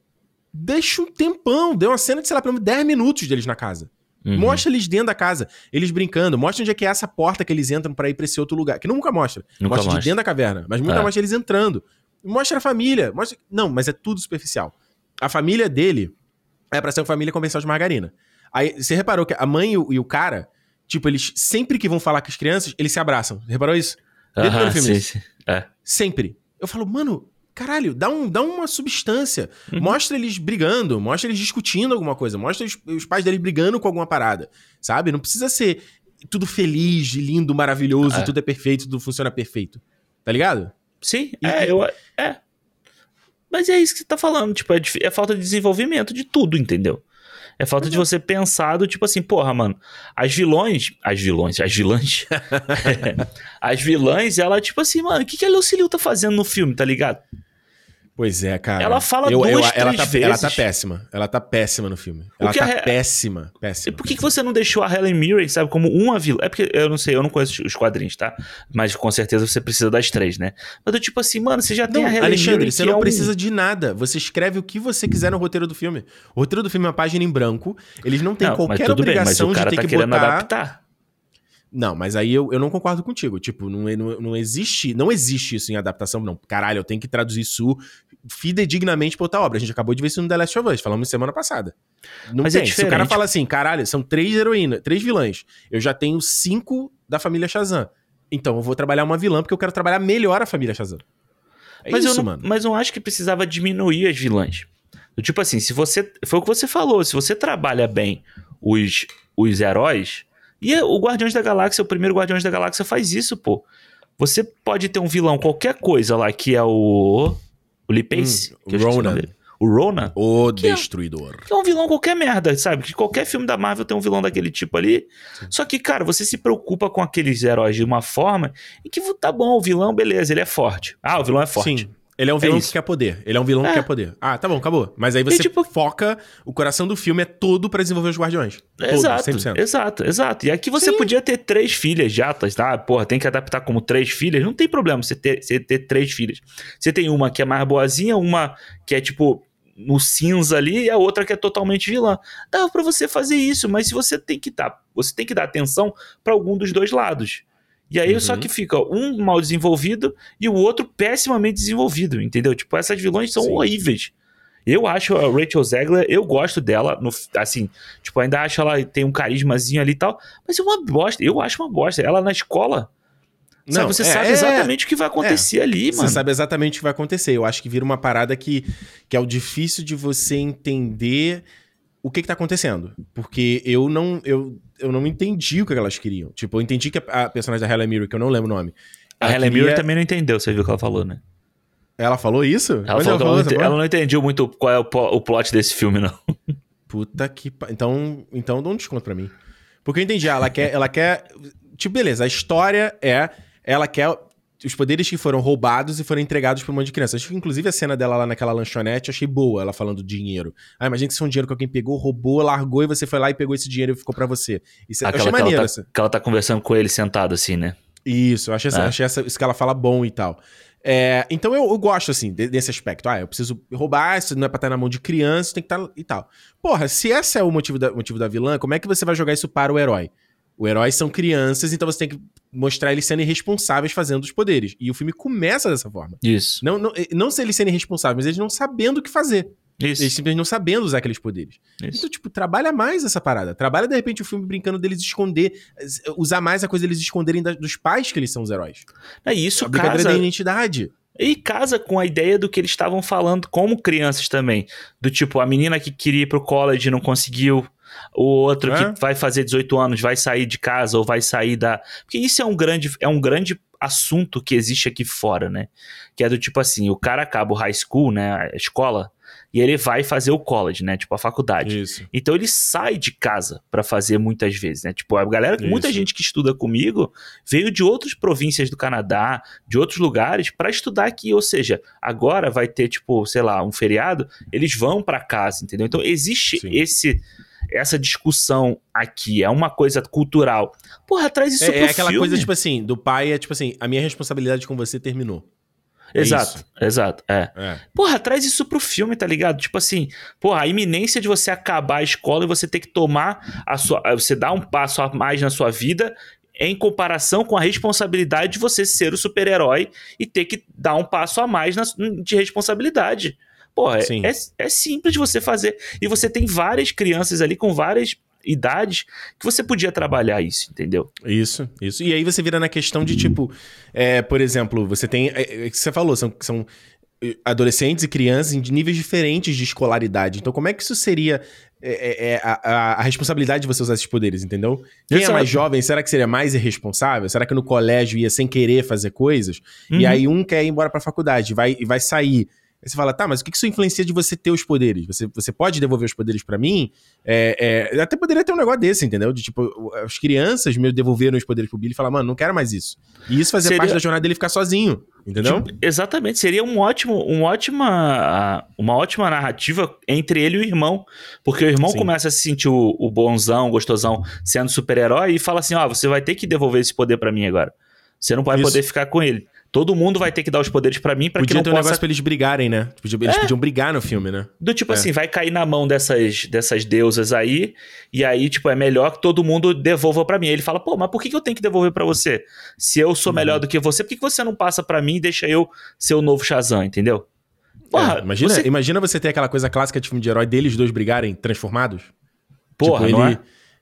deixa um tempão, dê uma cena de, sei lá, pelo menos 10 minutos deles na casa. Uhum. Mostra eles dentro da casa, eles brincando. Mostra onde é que é essa porta que eles entram para ir pra esse outro lugar. Que nunca mostra. Nunca mostra, mostra. de dentro da caverna, mas nunca é. mostra eles entrando. Mostra a família. Mostra... Não, mas é tudo superficial. A família dele é pra ser uma família comercial de margarina. Aí, você reparou que a mãe e o, e o cara, tipo, eles sempre que vão falar com as crianças, eles se abraçam. Reparou isso? Uh -huh, filme. Sim, sim. É. Sempre. Eu falo, mano, caralho, dá, um, dá uma substância. Uhum. Mostra eles brigando, mostra eles discutindo alguma coisa, mostra os, os, pais deles brigando com alguma parada, sabe? Não precisa ser tudo feliz, lindo, maravilhoso, é. tudo é perfeito, tudo funciona perfeito. Tá ligado? Sim, e, é, eu, é. Mas é isso que você tá falando, tipo, é, é falta de desenvolvimento de tudo, entendeu? É falta uhum. de você pensar do tipo assim, porra, mano, as vilões. As vilões, as vilãs. as vilãs, ela, tipo assim, mano, o que, que a Lucille tá fazendo no filme, tá ligado? Pois é, cara. Ela fala eu, duas, eu, ela tá, vezes. Ela tá péssima. Ela tá péssima no filme. Ela tá a... péssima, péssima. E por que, que você não deixou a Helen Mirren, sabe, como uma vilã? É porque eu não sei, eu não conheço os quadrinhos, tá? Mas com certeza você precisa das três, né? Mas eu tipo assim, mano, você já não, tem a Helen Alexandre, Mirren. você não é precisa de nada. Você escreve o que você quiser no roteiro do filme. O roteiro do filme é uma página em branco. Eles não têm não, qualquer obrigação bem, de ter tá que botar. Adaptar. Não, mas aí eu, eu não concordo contigo. Tipo, não, não, não existe não existe isso em adaptação, não. Caralho, eu tenho que traduzir isso fidedignamente pra outra obra. A gente acabou de ver isso no The Last of Us, falamos semana passada. Não mas é tem. É Se o cara fala assim, caralho, são três heroínas, três vilãs. Eu já tenho cinco da família Shazam. Então eu vou trabalhar uma vilã porque eu quero trabalhar melhor a família Shazam. É mas isso, eu não, mano. Mas eu não acho que precisava diminuir as vilãs. Tipo assim, se você. Foi o que você falou, se você trabalha bem os, os heróis. E o Guardiões da Galáxia, o primeiro Guardiões da Galáxia faz isso, pô. Você pode ter um vilão, qualquer coisa lá, que é o. O Lee Pace. Hum, Ronan. O Ronan. O que é Destruidor. É, que é um vilão qualquer merda, sabe? Que qualquer filme da Marvel tem um vilão daquele tipo ali. Sim. Só que, cara, você se preocupa com aqueles heróis de uma forma e que tá bom, o vilão, beleza, ele é forte. Ah, o vilão é forte. Sim. Ele é um vilão é que quer poder. Ele é um vilão é. que quer poder. Ah, tá bom, acabou. Mas aí você e, tipo, foca, o coração do filme é todo para desenvolver os Guardiões. Todo, exato, 100%. exato, exato. E aqui você Sim. podia ter três filhas já, tá? Porra, tem que adaptar como três filhas. Não tem problema você ter, você ter três filhas. Você tem uma que é mais boazinha, uma que é tipo no cinza ali e a outra que é totalmente vilã. Dá para você fazer isso, mas se você tem que dar, você tem que dar atenção para algum dos dois lados. E aí uhum. só que fica um mal desenvolvido e o outro pessimamente desenvolvido, entendeu? Tipo, essas vilões são Sim. horríveis. Eu acho a Rachel Zegler, eu gosto dela, no, assim, tipo, ainda acho ela tem um carismazinho ali e tal, mas é uma bosta, eu acho uma bosta. Ela na escola, não, sabe, você é, sabe é, exatamente é, o que vai acontecer é, ali, mano. Você sabe exatamente o que vai acontecer. Eu acho que vira uma parada que, que é o difícil de você entender o que, que tá acontecendo. Porque eu não. Eu, eu não entendi o que elas queriam. Tipo, eu entendi que a, a personagem da Helen Mirren, que eu não lembro o nome. A Helen queria... Mirren também não entendeu, você viu o que ela falou, né? Ela falou isso? Ela, falou ela, falou, ela não entendiu muito qual é o, o plot desse filme, não. Puta que. Então, então dá um desconto pra mim. Porque eu entendi, ela quer. Ela quer. Tipo, beleza, a história é. Ela quer os poderes que foram roubados e foram entregados pra um monte de criança. Acho que, inclusive, a cena dela lá naquela lanchonete, achei boa, ela falando do dinheiro. Ah, imagina que isso é um dinheiro que alguém pegou, roubou, largou e você foi lá e pegou esse dinheiro e ficou para você. Isso, Aquela achei maneiro. Que ela, tá, que ela tá conversando com ele sentado assim, né? Isso, eu achei, é. achei essa, isso que ela fala bom e tal. É, então eu, eu, gosto, assim, desse aspecto. Ah, eu preciso roubar, isso não é pra estar na mão de criança, tem que estar e tal. Porra, se esse é o motivo da, motivo da vilã, como é que você vai jogar isso para o herói? O herói são crianças, então você tem que mostrar eles sendo irresponsáveis fazendo os poderes. E o filme começa dessa forma. Isso. Não, não, não se eles serem irresponsáveis, mas eles não sabendo o que fazer. Isso. Eles simplesmente não sabendo usar aqueles poderes. Isso. Então, tipo, trabalha mais essa parada. Trabalha, de repente, o filme brincando deles esconder, usar mais a coisa deles esconderem da, dos pais que eles são os heróis. É isso, a brincadeira casa... da identidade. E casa com a ideia do que eles estavam falando como crianças também. Do tipo, a menina que queria ir pro college e não conseguiu o outro é? que vai fazer 18 anos vai sair de casa ou vai sair da. Porque isso é um grande, é um grande assunto que existe aqui fora, né? Que é do tipo assim: o cara acaba o high school, né? A escola, e ele vai fazer o college, né? Tipo, a faculdade. Isso. Então ele sai de casa para fazer muitas vezes, né? Tipo, a galera, Isso. muita gente que estuda comigo veio de outras províncias do Canadá, de outros lugares, para estudar aqui. Ou seja, agora vai ter, tipo, sei lá, um feriado, eles vão para casa, entendeu? Então existe Sim. esse essa discussão aqui é uma coisa cultural. Porra, traz isso é, pro É aquela filme. coisa, tipo assim, do pai é tipo assim, a minha responsabilidade com você terminou. É exato, isso. exato, é. é. Porra, traz isso pro filme, tá ligado? Tipo assim, porra, a iminência de você acabar a escola e você ter que tomar a sua. Você dar um passo a mais na sua vida em comparação com a responsabilidade de você ser o super-herói e ter que dar um passo a mais na, de responsabilidade. Porra, é, é, é simples de você fazer. E você tem várias crianças ali com várias idades que você podia trabalhar isso, entendeu? Isso, isso. E aí você vira na questão de tipo, é, por exemplo, você tem. É, é, que você falou, são, são é, adolescentes e crianças em níveis diferentes de escolaridade. Então, como é que isso seria é, é, a, a, responsabilidade de você usar esses poderes, entendeu? Quem Exato. é mais jovem, será que seria mais irresponsável? Será que no colégio ia sem querer fazer coisas? Uhum. E aí um quer ir embora pra faculdade vai, e vai sair Aí você fala, tá, mas o que isso influencia de você ter os poderes? Você, você pode devolver os poderes para mim? É, é, até poderia ter um negócio desse, entendeu? De tipo, as crianças meio devolveram os poderes pro Billy e falaram, mano, não quero mais isso. E isso fazia Seria... parte da jornada dele ficar sozinho, entendeu? Tipo, exatamente, seria um ótimo, um ótima, uma ótima narrativa entre ele e o irmão. Porque o irmão Sim. começa a se sentir o, o bonzão, o gostosão, sendo super-herói e fala assim: ó, oh, você vai ter que devolver esse poder para mim agora. Você não vai isso. poder ficar com ele. Todo mundo vai ter que dar os poderes para mim para que não ter um possa... negócio pra eles brigarem, né? Eles é. podiam brigar no filme, né? Do tipo é. assim, vai cair na mão dessas, dessas deusas aí, e aí, tipo, é melhor que todo mundo devolva para mim. Aí ele fala, pô, mas por que, eu tenho que devolver para você? Se eu sou uhum. melhor do que você, por que, você não passa para mim e deixa eu ser o novo Shazam, entendeu? Porra, é, imagina, você... imagina você ter aquela coisa clássica de filme de herói deles dois brigarem transformados. Porra, tipo, ele...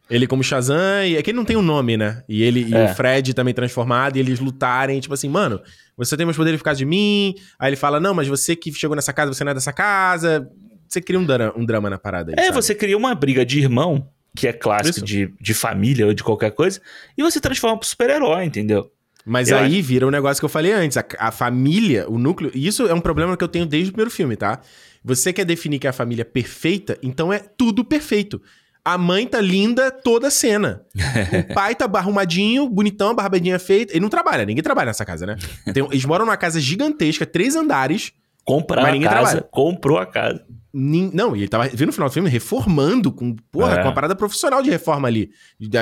É? Ele como Shazam, e é que ele não tem um nome, né? E ele é. e o Fred também transformado, e eles lutarem, tipo assim, mano, você tem meus poderes por causa de mim. Aí ele fala, não, mas você que chegou nessa casa, você não é dessa casa. Você cria um, drama, um drama na parada aí. É, sabe? você cria uma briga de irmão, que é clássico de, de família ou de qualquer coisa, e você transforma pro super-herói, entendeu? Mas eu aí acho... vira o um negócio que eu falei antes. A, a, família, o núcleo. E isso é um problema que eu tenho desde o primeiro filme, tá? Você quer definir que é a família perfeita, então é tudo perfeito. A mãe tá linda toda a cena. o pai tá arrumadinho, bonitão, barbadinha feita. Ele não trabalha, ninguém trabalha nessa casa, né? Tem, eles moram numa casa gigantesca, três andares. Compraram a casa, trabalha. comprou a casa. Não, e ele tava, vendo no final do filme, reformando com, porra, é. com uma parada profissional de reforma ali.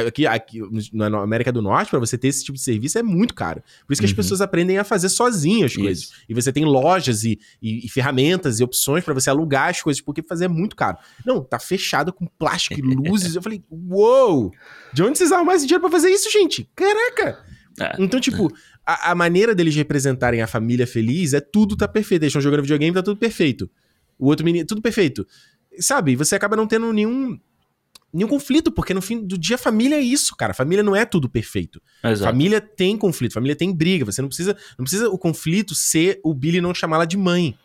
Aqui, aqui na América do Norte, para você ter esse tipo de serviço é muito caro. Por isso que uhum. as pessoas aprendem a fazer sozinhas as coisas. E você tem lojas e, e, e ferramentas e opções para você alugar as coisas, porque fazer é muito caro. Não, tá fechado com plástico e luzes. Eu falei, uou! Wow, de onde vocês arrumaram esse dinheiro pra fazer isso, gente? Caraca! É. Então, tipo, a, a, maneira deles representarem a família feliz é tudo tá perfeito. Eles estão jogando videogame, tá tudo perfeito. O outro menino, tudo perfeito. Sabe? Você acaba não tendo nenhum nenhum conflito, porque no fim do dia família é isso, cara. Família não é tudo perfeito. Exato. Família tem conflito, família tem briga. Você não precisa, não precisa o conflito ser o Billy não chamá-la de mãe.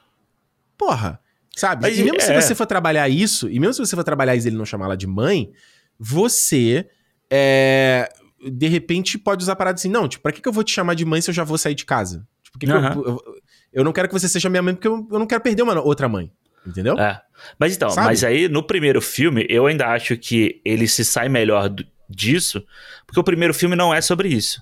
Porra, sabe? Mas, e mesmo é... se você for trabalhar isso, e mesmo se você for trabalhar isso ele não chamá-la de mãe, você é, de repente pode usar a parada assim, não, tipo, pra que, que eu vou te chamar de mãe se eu já vou sair de casa? Tipo, que uhum. que eu, eu, eu, não quero que você seja minha mãe porque eu, eu não quero perder uma outra mãe. Entendeu? É. Mas então, Sabe? mas aí no primeiro filme, eu ainda acho que ele se sai melhor do, disso, porque o primeiro filme não é sobre isso.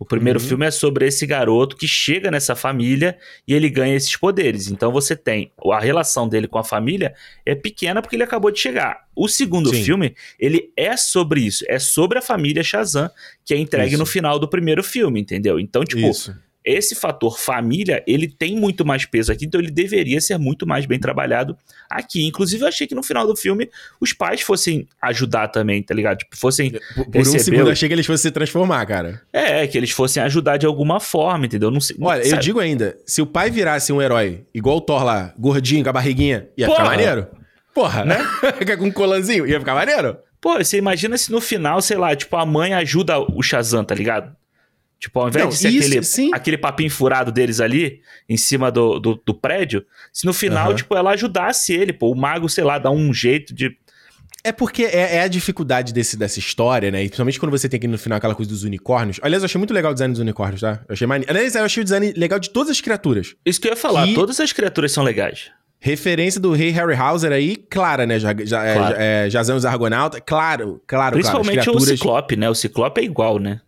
O primeiro uhum. filme é sobre esse garoto que chega nessa família e ele ganha esses poderes. Então você tem a relação dele com a família é pequena porque ele acabou de chegar. O segundo Sim. filme, ele é sobre isso, é sobre a família Shazam que é entregue isso. no final do primeiro filme, entendeu? Então, tipo, isso esse fator família, ele tem muito mais peso aqui, então ele deveria ser muito mais bem trabalhado aqui. Inclusive, eu achei que no final do filme os pais fossem ajudar também, tá ligado? Tipo, fossem. Por, por um segundo, eu achei que eles fossem se transformar, cara. É, que eles fossem ajudar de alguma forma, entendeu? Não sei. Olha, sabe? eu digo ainda: se o pai virasse um herói, igual o Thor lá, gordinho, com a barriguinha, ia Porra. ficar maneiro. Porra, né? com um colanzinho, ia ficar maneiro. Pô, você imagina se no final, sei lá, tipo, a mãe ajuda o Shazam, tá ligado? Tipo, ao invés Não, de ser isso, aquele, sim. aquele papinho furado deles ali, em cima do, do, do prédio, se no final, uhum. tipo, ela ajudasse ele, pô, o mago, sei lá, dá um jeito de. É porque é, é, a dificuldade desse, dessa história, né? E principalmente quando você tem aqui no final aquela coisa dos unicórnios. Aliás, eu achei muito legal o design dos unicórnios, tá? Eu achei mane... Aliás, eu achei o design legal de todas as criaturas. Isso que eu ia falar, todas as criaturas são legais. Referência do rei Harryhauser aí, clara, né? Já, já, é, claro. é, é, Jazão os Argonautas, claro, claro, Principalmente claro. o Ciclope, né? O Ciclope é igual, né?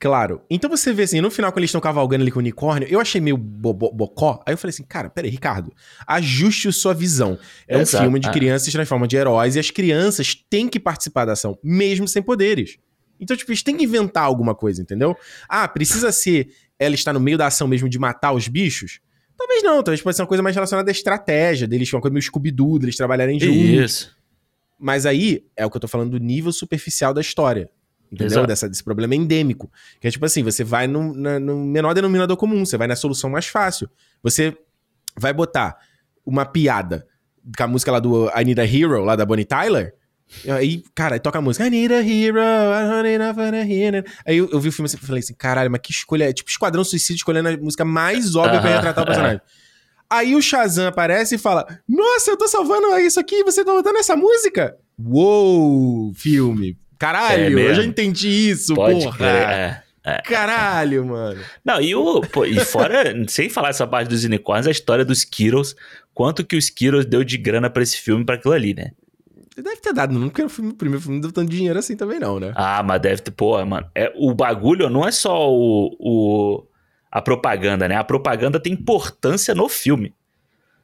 Claro. Então você vê assim, no final, quando eles estão cavalgando ali com o unicórnio, eu achei meio bo bo bocó. Aí eu falei assim, cara, peraí, Ricardo, ajuste sua visão. É Exato. um filme de ah. crianças se transformam de heróis e as crianças têm que participar da ação, mesmo sem poderes. Então, tipo, eles têm que inventar alguma coisa, entendeu? Ah, precisa ser ela estar no meio da ação mesmo de matar os bichos? Talvez não, talvez pode ser uma coisa mais relacionada à estratégia deles, uma coisa meio Scooby-Doo, deles trabalharem juntos. Isso. Mas aí é o que eu tô falando do nível superficial da história. Entendeu? Dessa, desse problema endêmico. Que é tipo assim, você vai no, na, no menor denominador comum, você vai na solução mais fácil. Você vai botar uma piada com a música lá do I Need a Hero, lá da Bonnie Tyler, Aí, cara, aí toca a música. I need a hero, I need a hero. Aí eu, eu vi o filme assim e falei assim: caralho, mas que escolha. É tipo Esquadrão Suicídio escolhendo a música mais óbvia pra retratar o personagem. Aí o Shazam aparece e fala: Nossa, eu tô salvando isso aqui você tá botando essa música? Uou, filme. Caralho, é eu já entendi isso, Pode porra. É, é. Caralho, mano. Não, e o. Pô, e fora, sem falar essa parte dos unicórnios, a história dos Kiros, quanto que os Kiros deu de grana para esse filme, para aquilo ali, né? Deve ter dado, não porque o, filme, o primeiro filme não deu tanto dinheiro assim também, não, né? Ah, mas deve ter, pô, mano. É, o bagulho não é só o, o, a propaganda, né? A propaganda tem importância no filme.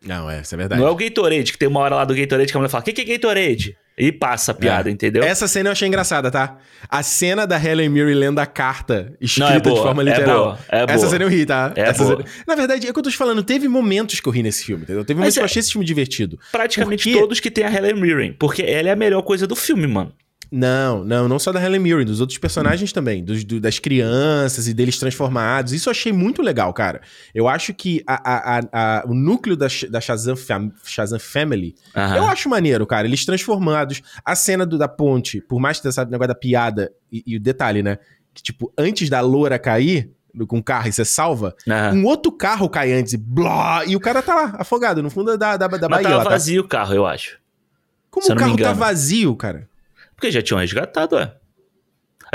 Não, é, isso é verdade. Não é o Gatorade, que tem uma hora lá do Gatorade que a mulher fala: o que, que é Gatorade? E passa a piada, é. entendeu? Essa cena eu achei engraçada, tá? A cena da Helen Mirren lendo a carta escrita Não, é boa, de forma literal. É boa, é Essa boa. cena eu ri, tá? É Essa boa. Cena... Na verdade, é o que eu tô te falando, teve momentos que eu ri nesse filme, entendeu? Teve momentos Mas que eu é achei esse filme divertido. Praticamente porque... todos que tem a Helen Mirren, porque ela é a melhor coisa do filme, mano. Não, não, não só da Helen Mirren, dos outros personagens também, dos, do, das crianças e deles transformados. Isso eu achei muito legal, cara. Eu acho que a, a, a, o núcleo da, da Shazam, Fam, Shazam Family, eu acho maneiro, cara. Eles transformados. A cena do, da ponte, por mais que tenha esse negócio da piada, e, e, o detalhe, né? Que, tipo, antes da loura cair, com o carro e você salva, um outro carro cai antes e blá, e o cara tá lá, afogado, no fundo da, da, da Mas Bahia. Mas tá vazio o carro, eu acho. Como o carro tá vazio, cara? Porque já tinham resgatado, é.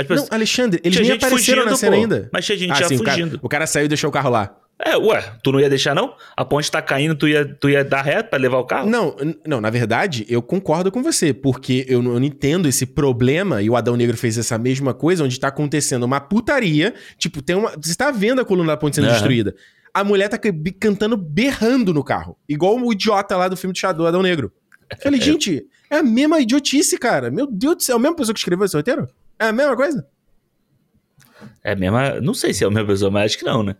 não, Alexandre, eles nem apareceram fugindo, na cena pô. ainda. Mas tinha gente ah, já sim, fugindo. O cara, o cara, saiu e deixou o carro lá. É, ué, tu não ia deixar não? A ponte tá caindo, tu ia, tu ia dar reto pra levar o carro? Não, não, na verdade, eu concordo com você, porque eu não, eu não entendo esse problema, e o Adão Negro fez essa mesma coisa, onde tá acontecendo uma putaria, tipo, tem uma... Você tá vendo a coluna da ponte sendo uhum. destruída. A mulher tá cantando, berrando no carro, igual o idiota lá do filme de Shadow, Adão Negro. Eu falei, é. gente, é a mesma idiotice, cara. Meu Deus do céu, é a mesma pessoa que escreveu esse roteiro? É a mesma coisa? É a mesma. Não sei se é a mesma pessoa, mas acho que não, né?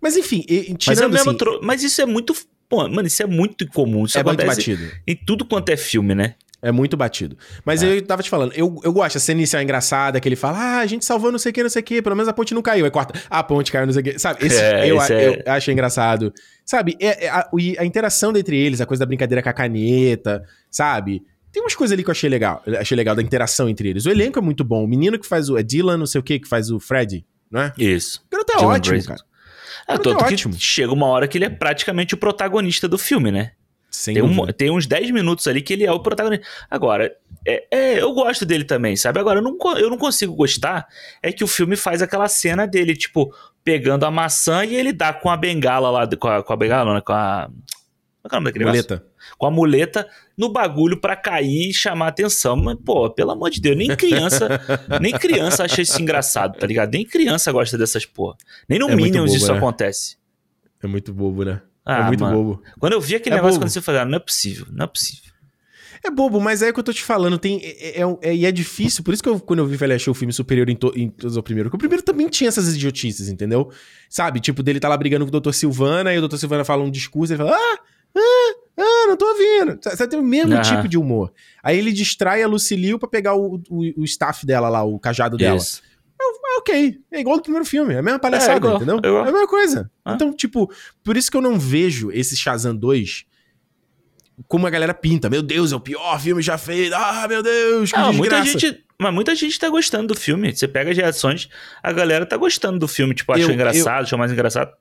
Mas enfim, tirando mas, é mesmo assim, tro... mas isso é muito. Pô, mano, isso é muito incomum. Isso é muito batido. Em tudo quanto é filme, né? É muito batido. Mas é. eu tava te falando, eu, eu gosto, a cena inicial é engraçada, que ele fala, ah, a gente salvou não sei o que, não sei o que, pelo menos a ponte não caiu. Aí corta, ah, a ponte caiu, não sei o que. Sabe, esse, é, eu, é... eu achei engraçado. Sabe, é, é, a, a, interação entre eles, a coisa da brincadeira com a caneta, sabe? Tem umas coisas ali que eu achei legal. Achei legal da interação entre eles. O elenco é muito bom. O menino que faz o. É Dylan, não sei o que, que faz o Fred, não é? Isso. O garoto é Dylan ótimo, Grayson. cara. É, tanto é ótimo. chega uma hora que ele é praticamente o protagonista do filme, né? Sem tem, um, tem uns 10 minutos ali que ele é o protagonista. Agora, é, é, eu gosto dele também, sabe? Agora, eu não, eu não consigo gostar é que o filme faz aquela cena dele, tipo, pegando a maçã e ele dá com a bengala lá, com a, com a bengala, né? Com a. Qual é o nome daquele Muleta. Negócio? Com a muleta no bagulho para cair e chamar atenção. Mas, pô, pelo amor de Deus, nem criança, nem criança acha isso engraçado, tá ligado? Nem criança gosta dessas porra. Nem no é Minions bobo, isso né? acontece. É muito bobo, né? É ah, é muito mano. bobo. Quando eu vi aquele é negócio, quando você falou, ah, não é possível, não é possível. É bobo, mas é o que eu tô te falando. Tem, é, é, é, e é difícil. Por isso que eu, quando eu vi, falei, achei o filme superior em, to, em todos o primeiro. Porque o primeiro também tinha essas idiotices, entendeu? Sabe? Tipo, dele tá lá brigando com o Dr. Silvana, e o Dr. Silvana fala um discurso, ele fala, ah, ah, ah, não tô ouvindo. Você tem o mesmo uhum. tipo de humor. Aí ele distrai a Lucilio pra pegar o, o, o staff dela lá, o cajado dela. Isso. Ok. É igual do primeiro filme. É a mesma palhaçada, é, igual, entendeu? É, igual. é a mesma coisa. Ah. Então, tipo, por isso que eu não vejo esse Shazam 2 como a galera pinta. Meu Deus, é o pior filme já feito. Ah, meu Deus, que ah, muita gente, Mas muita gente tá gostando do filme. Você pega as reações, a galera tá gostando do filme. Tipo, achou eu, engraçado, eu, achou mais engraçado.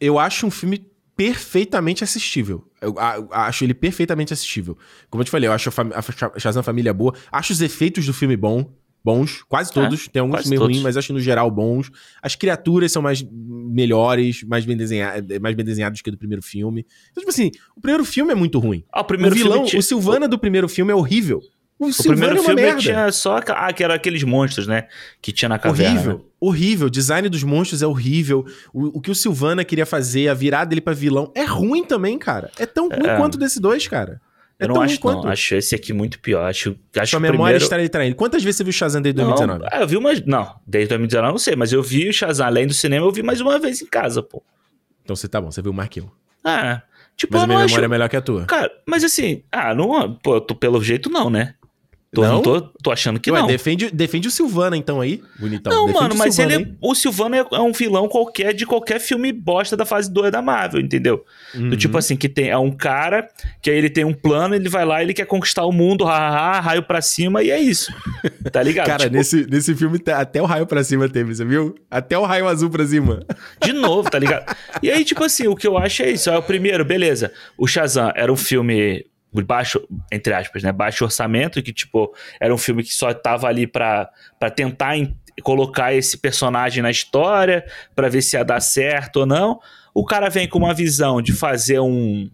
Eu acho um filme perfeitamente assistível. Eu, eu, acho ele perfeitamente assistível. Como eu te falei, eu acho a, a Shazam Família boa. Acho os efeitos do filme bom. Bons, quase é, todos. É, tem alguns meio ruins, mas acho no geral bons. As criaturas são mais melhores, mais bem, desenhadas, mais bem desenhadas que do primeiro filme. Então, tipo assim, o primeiro filme é muito ruim. Ah, o primeiro o vilão, o Silvana do primeiro filme é horrível. O, o primeiro é filme merda. tinha só ah, que era aqueles monstros, né? Que tinha na caverna. Horrível, né? horrível. O design dos monstros é horrível. O, o que o Silvana queria fazer, a virada dele pra vilão, é ruim também, cara. É tão ruim é. quanto desse dois, cara. É eu não acho, não. Acho esse aqui muito pior. Acho, acho Sua memória primeiro... está lhe traindo. Quantas vezes você viu Shazam desde 2019? Não, eu vi umas... Não, desde 2019 não sei, mas eu vi o Shazam além do cinema, eu vi mais uma vez em casa, pô. Então você tá bom, você viu mais que eu. Ah, tipo, mas a minha memória acho... é melhor que a tua. Cara, mas assim, ah, não, pô, tô, pelo jeito não, né? Tô, não? não tô, tô achando que Ué, não. Defende, defende o Silvana, então, aí, bonitão. Não, defende mano, mas ele é, o Silvana é, é um vilão qualquer de qualquer filme bosta da fase 2 da Marvel, entendeu? Uhum. Do tipo assim, que tem é um cara que aí ele tem um plano, ele vai lá, ele quer conquistar o mundo, hahaha, raio pra cima, e é isso. Tá ligado? cara, tipo, nesse, nesse filme até o raio pra cima teve, você viu? Até o raio azul pra cima. De novo, tá ligado? E aí, tipo assim, o que eu acho é isso. É o primeiro, beleza. O Shazam era um filme baixo, entre aspas, né, baixo orçamento, que, tipo, era um filme que só tava ali para tentar colocar esse personagem na história, para ver se ia dar certo ou não. O cara vem com uma visão de fazer um,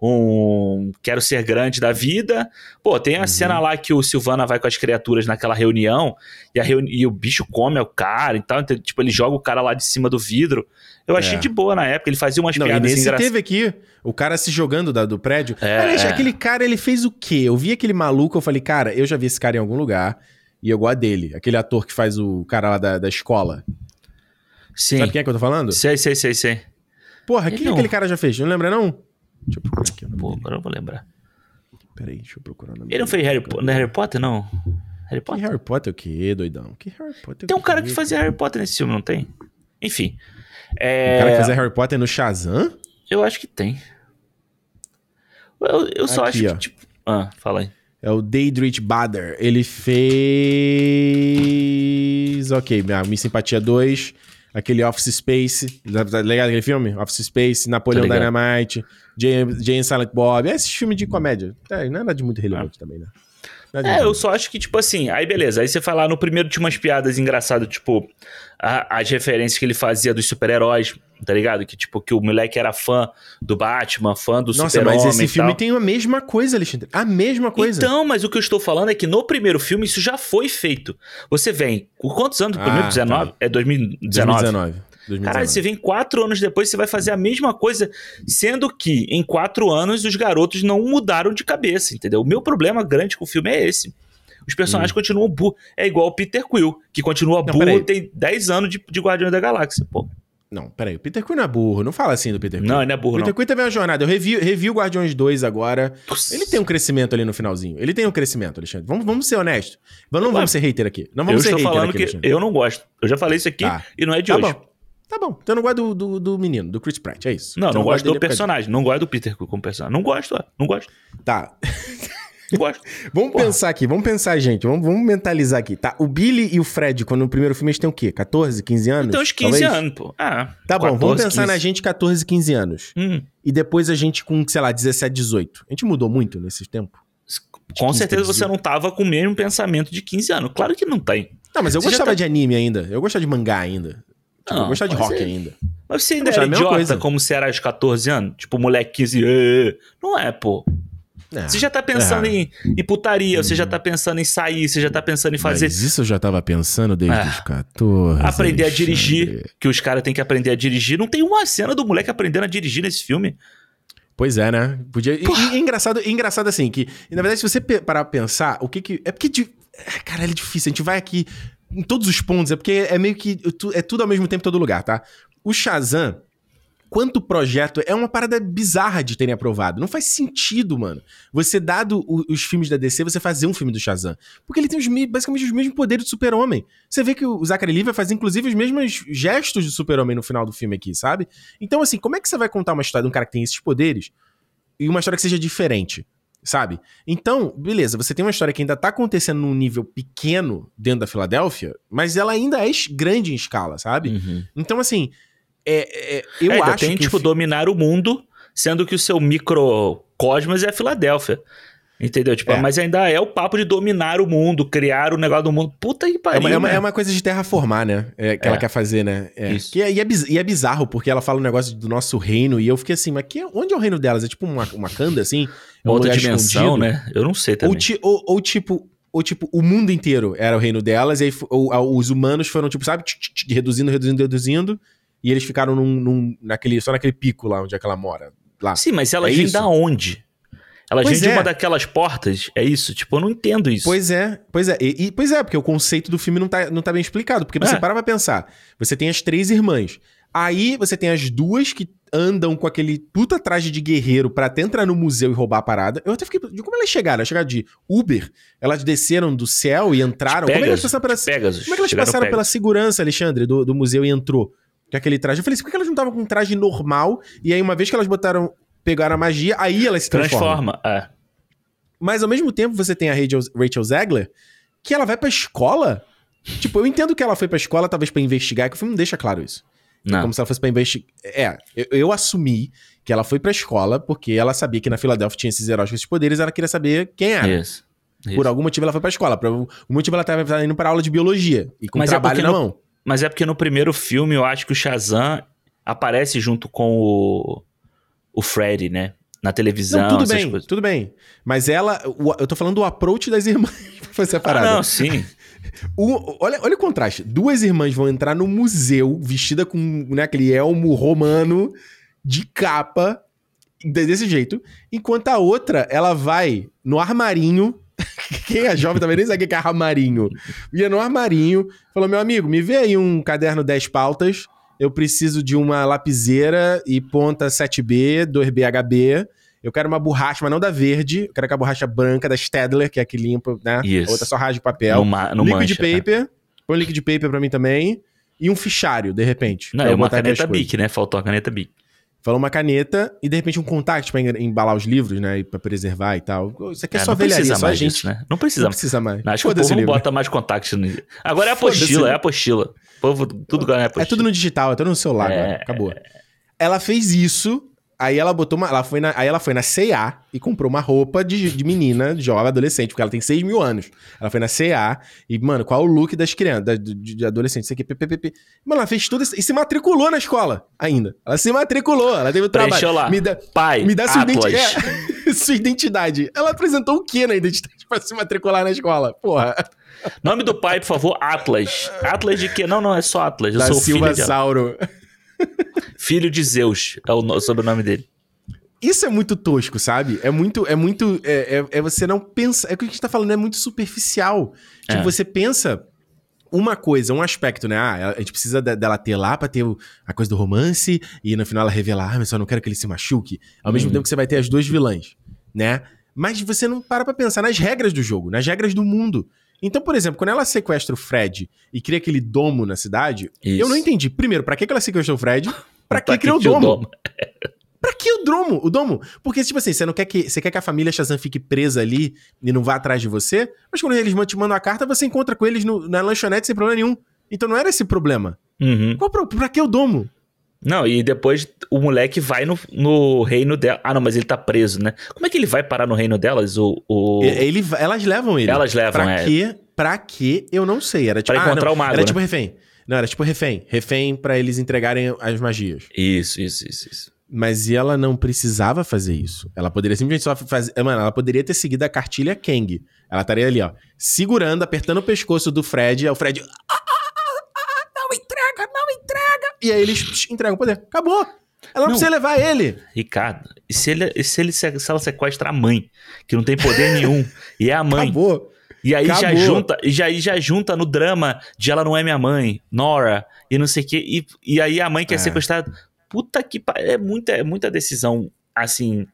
um quero ser grande da vida. Pô, tem a uhum. cena lá que o Silvana vai com as criaturas naquela reunião e, a reuni e o bicho come o cara e tal. Então, tipo, ele joga o cara lá de cima do vidro. Eu achei é. de boa na época, ele fazia umas Não, piadas e nesse teve aqui o cara se jogando da, do prédio. É, Aliás, é. aquele cara, ele fez o quê? Eu vi aquele maluco, eu falei, cara, eu já vi esse cara em algum lugar e eu gosto dele. Aquele ator que faz o cara lá da, da escola. Sim. Sabe quem é que eu tô falando? Sei, sei, sei, sei. Porra, o que aquele cara já fez? Não lembra, não? Deixa eu procurar aqui. Pô, agora eu vou lembrar. Peraí, deixa eu procurar. Ele não fez Harry, não é Harry Potter, não? Harry Potter? Que Harry Potter o quê, doidão? Que Harry Potter Tem um cara que fazia Harry Potter nesse filme, não tem? Enfim. É... O cara que fazia Harry Potter no Shazam? Eu acho que tem. Eu, eu só Aqui, acho ó. que, tipo... Ah, fala aí. É o Daedrich Bader. Ele fez... Ok, minha, minha Simpatia 2... Aquele Office Space, tá ligado aquele filme? Office Space, Napoleão Dynamite, Jane, Jane Silent Bob. É esse filme de comédia. É, nada de muito relevante ah. também, né? É, eu só acho que, tipo assim, aí beleza. Aí você falar no primeiro tinha umas piadas engraçadas, tipo, a, as referências que ele fazia dos super-heróis, tá ligado? Que, tipo, que o moleque era fã do Batman, fã do super-homem. Nossa, mas esse filme tem a mesma coisa, Alexandre. A mesma coisa. Então, mas o que eu estou falando é que no primeiro filme isso já foi feito. Você vem. Quantos anos? Ah, primeiro? 19? Tá. É 2019. 2019. 2019. Caralho, você vem quatro anos depois, você vai fazer a mesma coisa, sendo que em quatro anos os garotos não mudaram de cabeça, entendeu? O meu problema grande com o filme é esse. Os personagens hum. continuam burros. É igual o Peter Quill, que continua não, burro tem 10 anos de, de Guardiões da Galáxia, pô. Não, peraí, o Peter Quill não é burro, não fala assim do Peter Quill. Não, ele não é burro, Peter não. Quill teve uma jornada, eu revi, revi o Guardiões 2 agora, Nossa. ele tem um crescimento ali no finalzinho, ele tem um crescimento, Alexandre, vamos, vamos ser honestos, não vamos ser hater aqui, não vamos eu ser estou falando aqui, que Alexandre. eu não gosto, eu já falei isso aqui tá. e não é de tá hoje. Bom. Tá bom, então eu não gosto do, do, do, menino, do Chris Pratt, é isso. Não, então não gosto do personagem, não gosto do Peter como personagem. Não gosto, ó, não gosto. Tá. Gosto. vamos Porra. pensar aqui, vamos pensar, gente. Vamos, vamos, mentalizar aqui, tá? O Billy e o Fred, quando no primeiro filme eles têm o quê? 14, 15 anos? Então, uns 15 talvez? anos, pô. Ah, tá 14, bom, vamos pensar 15. na gente 14, 15 anos. Hum. E depois a gente com, sei lá, 17, 18. A gente mudou muito nesse tempo? Com certeza você não tava com o mesmo pensamento de 15 anos. Claro que não tem. Não, mas eu você gostava tá... de anime ainda. Eu gostava de mangá ainda. Tipo, não, eu gostava de rock ainda. Mas você ainda era idiota coisa. como você era aos 14 anos? Tipo, moleque 15... Não é, pô. É, você já tá pensando é. em, em putaria, hum. você já tá pensando em sair, você já tá pensando em fazer. Mas isso eu já tava pensando desde é. os 14. Aprender Alexandre. a dirigir, que os caras têm que aprender a dirigir. Não tem uma cena do moleque aprendendo a dirigir nesse filme. Pois é, né? Podia. E, e, engraçado, engraçado assim, que, na verdade, se você parar pra pensar, o que que. É porque. De... Cara, é difícil. A gente vai aqui em todos os pontos, é porque é meio que. É tudo ao mesmo tempo em todo lugar, tá? O Shazam quanto projeto. É uma parada bizarra de terem aprovado. Não faz sentido, mano. Você, dado o, os filmes da DC, você fazer um filme do Shazam. Porque ele tem os, basicamente os mesmos poderes do Super-Homem. Você vê que o Zachary Levi vai fazer, inclusive, os mesmos gestos do Super-Homem no final do filme aqui, sabe? Então, assim, como é que você vai contar uma história de um cara que tem esses poderes e uma história que seja diferente? Sabe? Então, beleza, você tem uma história que ainda tá acontecendo num nível pequeno dentro da Filadélfia, mas ela ainda é grande em escala, sabe? Uhum. Então, assim, é, é, eu é, acho tem, que tipo, dominar o mundo, sendo que o seu microcosmos é a Filadélfia. Entendeu? Tipo, é. mas ainda é o papo de dominar o mundo, criar o negócio do mundo. Puta que pariu. É uma, é uma, é uma coisa de terraformar, né? É, que ela é. quer fazer, né? É. Isso. Que, e, é, e é bizarro, porque ela fala o um negócio do nosso reino, e eu fiquei assim, mas que, onde é o reino delas? É tipo uma, uma canda, assim? É um outra dimensão, escondido? né? Eu não sei também. Ou, ti, ou, ou, tipo, ou tipo, o mundo inteiro era o reino delas, e aí ou, os humanos foram, tipo, sabe, reduzindo, reduzindo, reduzindo, e eles ficaram num, num, naquele, só naquele pico lá onde é que ela mora. Lá. Sim, mas elas é vêm da onde? Ela pois vem é. de uma daquelas portas, é isso? Tipo, eu não entendo isso. Pois é, pois é. E, e, pois é, porque o conceito do filme não tá, não tá bem explicado. Porque você é. para pra pensar. Você tem as três irmãs. Aí você tem as duas que andam com aquele puta traje de guerreiro para até entrar no museu e roubar a parada. Eu até fiquei. Como elas chegaram? Elas chegaram de Uber? Elas desceram do céu e entraram? Pegasus, como é que elas passaram pela, Pegasus, como é que elas passaram pela segurança, Alexandre, do, do museu e entrou? Com aquele traje. Eu falei assim, por que elas não estavam com um traje normal? E aí, uma vez que elas botaram. Pegaram a magia, aí elas se transformam. Transforma, é. Mas ao mesmo tempo você tem a Rachel, Rachel Zegler, que ela vai pra escola. Tipo, eu entendo que ela foi pra escola, talvez para investigar, que o filme não deixa claro isso. Não. Como se ela fosse pra investigar. É, eu, eu, assumi que ela foi pra escola porque ela sabia que na Filadélfia tinha esses heróis com esses poderes, ela queria saber quem era. Isso. Por Isso. algum motivo ela foi pra escola. Por algum motivo ela tava indo pra aula de biologia e com mas é trabalho é na no, mão. Mas é porque no primeiro filme eu acho que o Shazam aparece junto com o, o Freddy, né? na televisão. Não, tudo bem, coisas. tudo bem. Mas ela, o, eu tô falando do approach das irmãs pra fazer a parada. Ah, não, sim. O, olha, olha o contraste. Duas irmãs vão entrar no museu vestida com né, aquele elmo romano de capa, desse jeito, enquanto a outra, ela vai no armarinho. Quem é jovem também nem sabe o que é armarinho. Ia no armarinho, falou: meu amigo, me vê aí um caderno 10 pautas eu preciso de uma lapiseira e ponta 7B, 2BHB. Eu quero uma borracha, mas não da verde. Eu quero que a borracha branca da Stedler, que é a que limpa, né? Isso. A outra só rasga de papel. No, no liquid mancha, paper. Né? Põe liquid paper pra mim também. E um fichário, de repente. Não, é uma caneta Bic, né? Faltou a caneta Bic. Falou uma caneta e de repente um contact para embalar os livros, né? E pra preservar e tal. Isso aqui é, é só velharia, só a gente. Disso, né? Não precisa, não precisa mais. Acho que o povo não bota mais contact. No... Agora é apostila, é apostila. O povo, tudo ganha. É tudo no digital, é tudo no celular, é... acabou. Ela fez isso Aí ela botou uma. Ela foi na, aí ela foi na CA e comprou uma roupa de, de menina, de jovem, adolescente, porque ela tem 6 mil anos. Ela foi na CA e, mano, qual o look das crianças, de, de adolescente, isso aqui, ppp. Mano, ela fez tudo isso e se matriculou na escola ainda. Ela se matriculou, ela teve o trabalho. lá. Me dá, Pai, me dá sua, identi é, sua identidade. Ela apresentou o que na identidade pra se matricular na escola? Porra. Nome do pai, por favor, Atlas. Atlas de quê? Não, não, é só Atlas. Eu da sou Silva filho Sauro. De... Filho de Zeus é o sobrenome dele. Isso é muito tosco, sabe? É muito. É muito. É, é, é você não pensa. É o que a gente tá falando, é muito superficial. Tipo, é. você pensa uma coisa, um aspecto, né? Ah, a gente precisa dela ter lá pra ter a coisa do romance e no final ela revelar, ah, mas eu não quero que ele se machuque. Ao mesmo uhum. tempo que você vai ter as duas vilãs, né? Mas você não para pra pensar nas regras do jogo, nas regras do mundo. Então, por exemplo, quando ela sequestra o Fred e cria aquele domo na cidade, Isso. eu não entendi. Primeiro, para que ela sequestrou o Fred? Pra que, criou o domo? domo? pra que o domo? O domo? Porque, tipo assim, você não quer que. Você quer que a família Shazam fique presa ali e não vá atrás de você? Mas quando eles te mandam a carta, você encontra com eles no, na lanchonete sem problema nenhum. Então não era esse problema. Uhum. Qual, pra que o domo? Não, e depois o moleque vai no, no reino dela. Ah, não, mas ele tá preso, né? Como é que ele vai parar no reino delas? O, o... Ele, elas levam ele. Elas levam, pra é. Quê? Pra quê? Eu não sei. Era tipo. Pra encontrar ah, o mago. Era né? tipo refém. Não, era tipo refém. Refém para eles entregarem as magias. Isso, isso, isso, isso. Mas ela não precisava fazer isso. Ela poderia simplesmente só fazer. Mano, ela poderia ter seguido a cartilha Kang. Ela estaria ali, ó, segurando, apertando o pescoço do Fred. Aí o Fred. Ah, ah, ah, não entrega, não entrega. E aí eles entregam o poder. Acabou. Ela não, não precisa levar ele. Ricardo, e se, ele, e se, ele, se ela sequestra a mãe, que não tem poder nenhum, e é a mãe. Acabou. E aí Acabou. já junta, e já, já junta no drama de ela não é minha mãe, Nora, e não sei o quê. E, e aí a mãe quer é. sequestrar. Puta que é muita, é muita decisão, assim.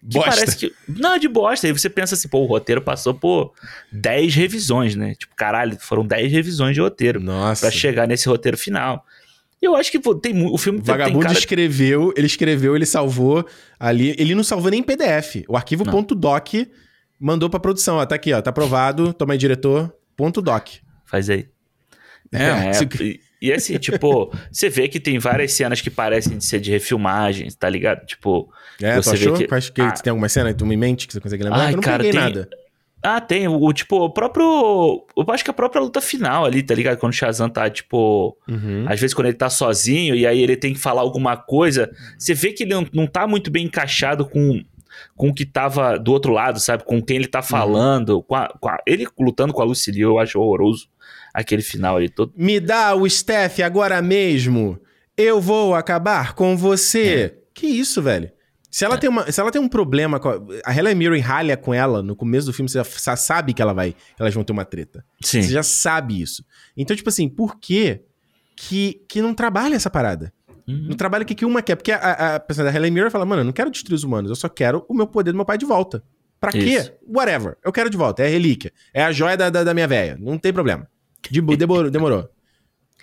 Que bosta. parece que. Não, é de bosta. Aí você pensa assim, pô, o roteiro passou por 10 revisões, né? Tipo, caralho, foram 10 revisões de roteiro. Nossa. Pra chegar nesse roteiro final. Eu acho que tem o filme o Vagabundo tem cara... escreveu, ele escreveu, ele salvou ali. Ele não salvou nem em PDF. O arquivo .doc mandou pra produção. Ó, tá aqui, ó. Tá aprovado. Toma aí, diretor. Ponto .doc. Faz aí. É, é, se... E assim, tipo, você vê que tem várias cenas que parecem de ser de refilmagens, tá ligado? Tipo. É, você achou? Que... Acho que ah, tem alguma cena tu me mente que você consegue lembrar? Ai, eu não cara, peguei tem... nada. Ah, tem. O, tipo, o próprio. Eu acho que a própria luta final ali, tá ligado? Quando o Shazam tá, tipo. Uhum. Às vezes, quando ele tá sozinho e aí ele tem que falar alguma coisa, você vê que ele não, não tá muito bem encaixado com, com o que tava do outro lado, sabe? Com quem ele tá uhum. falando. Uhum. Com, a, com a, ele lutando com a Lucille, eu acho horroroso aquele final ali todo. Me dá o Steph agora mesmo. Eu vou acabar com você. É. Que isso, velho? Se ela, é. tem uma, se ela tem um problema com. A, a Helen Mirren ralha com ela no começo do filme, você já sabe que ela vai. Elas vão ter uma treta. Sim. Você já sabe isso. Então, tipo assim, por que que, que não trabalha essa parada? Uhum. Não trabalha o que, que uma quer. Porque a, a, pessoa da Helen Mirren fala, mano, eu não quero destruir os humanos, eu só quero o meu poder do meu pai de volta. Pra isso. quê? Whatever. Eu quero de volta. É a relíquia. É a joia da, da, da minha véia. Não tem problema. De, demorou. demorou.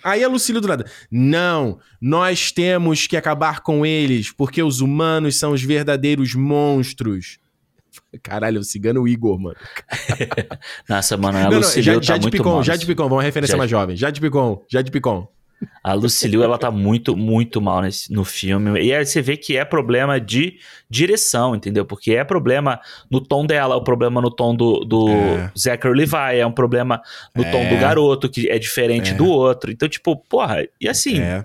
Aí a Lucília do lado. Não, nós temos que acabar com eles, porque os humanos são os verdadeiros monstros. Caralho, o cigano Igor, mano. Nossa, mano, a Lucília tá já, muito Picon, mal. Já de Picon, vamos referência mais jovem. Já de Picon, já de Picon. A Lucille ela tá muito, muito mal nesse, no filme. E aí você vê que é problema de direção, entendeu? Porque é problema no tom dela, é o problema no tom do, do é. Zachary Levi, é um problema no é. tom do garoto, que é diferente é. do outro. Então, tipo, porra, e assim. É.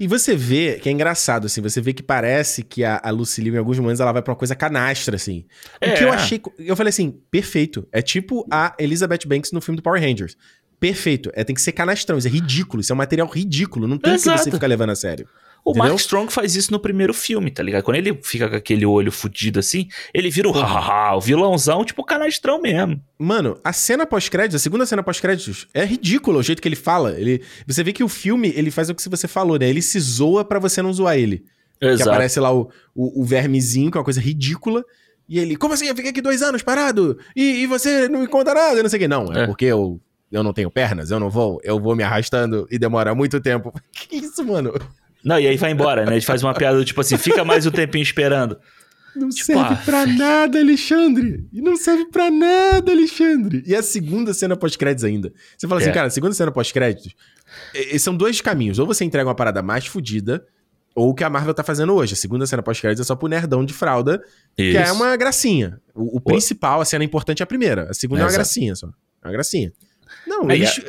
E você vê, que é engraçado, assim, você vê que parece que a, a Lucille, em alguns momentos, ela vai pra uma coisa canastra, assim. O que eu é. achei. Eu falei assim, perfeito. É tipo a Elizabeth Banks no filme do Power Rangers perfeito. É, tem que ser canastrão. Isso é ridículo. Isso é um material ridículo. Não tem Exato. que você ficar levando a sério. O Entendeu? Mark Strong faz isso no primeiro filme, tá ligado? Quando ele fica com aquele olho fudido assim, ele vira o hahaha, o vilãozão, tipo canastrão mesmo. Mano, a cena pós-créditos, a segunda cena pós-créditos, é ridícula o jeito que ele fala. Ele, você vê que o filme, ele faz o que você falou, né? Ele se zoa para você não zoar ele. Exato. Que aparece lá o, o, o vermezinho, que é uma coisa ridícula. E ele, como assim? Eu fiquei aqui dois anos parado e, e você não me conta nada, não sei o que. Não, é, é. porque eu eu não tenho pernas, eu não vou, eu vou me arrastando e demora muito tempo. Que isso, mano? Não, e aí vai embora, né? Ele faz uma piada tipo assim, fica mais um tempinho esperando. Não tipo, serve ah, pra nada, Alexandre. E não serve pra nada, Alexandre. E a segunda cena pós-créditos ainda. Você fala assim, é. assim, cara, a segunda cena pós-créditos. São dois caminhos. Ou você entrega uma parada mais fodida, ou o que a Marvel tá fazendo hoje. A segunda cena pós-créditos é só pro nerdão de fralda, Isso. que é uma gracinha. O, o principal, a cena importante é a primeira. A segunda é, é uma gracinha só. É uma gracinha. Não, Aí, eles...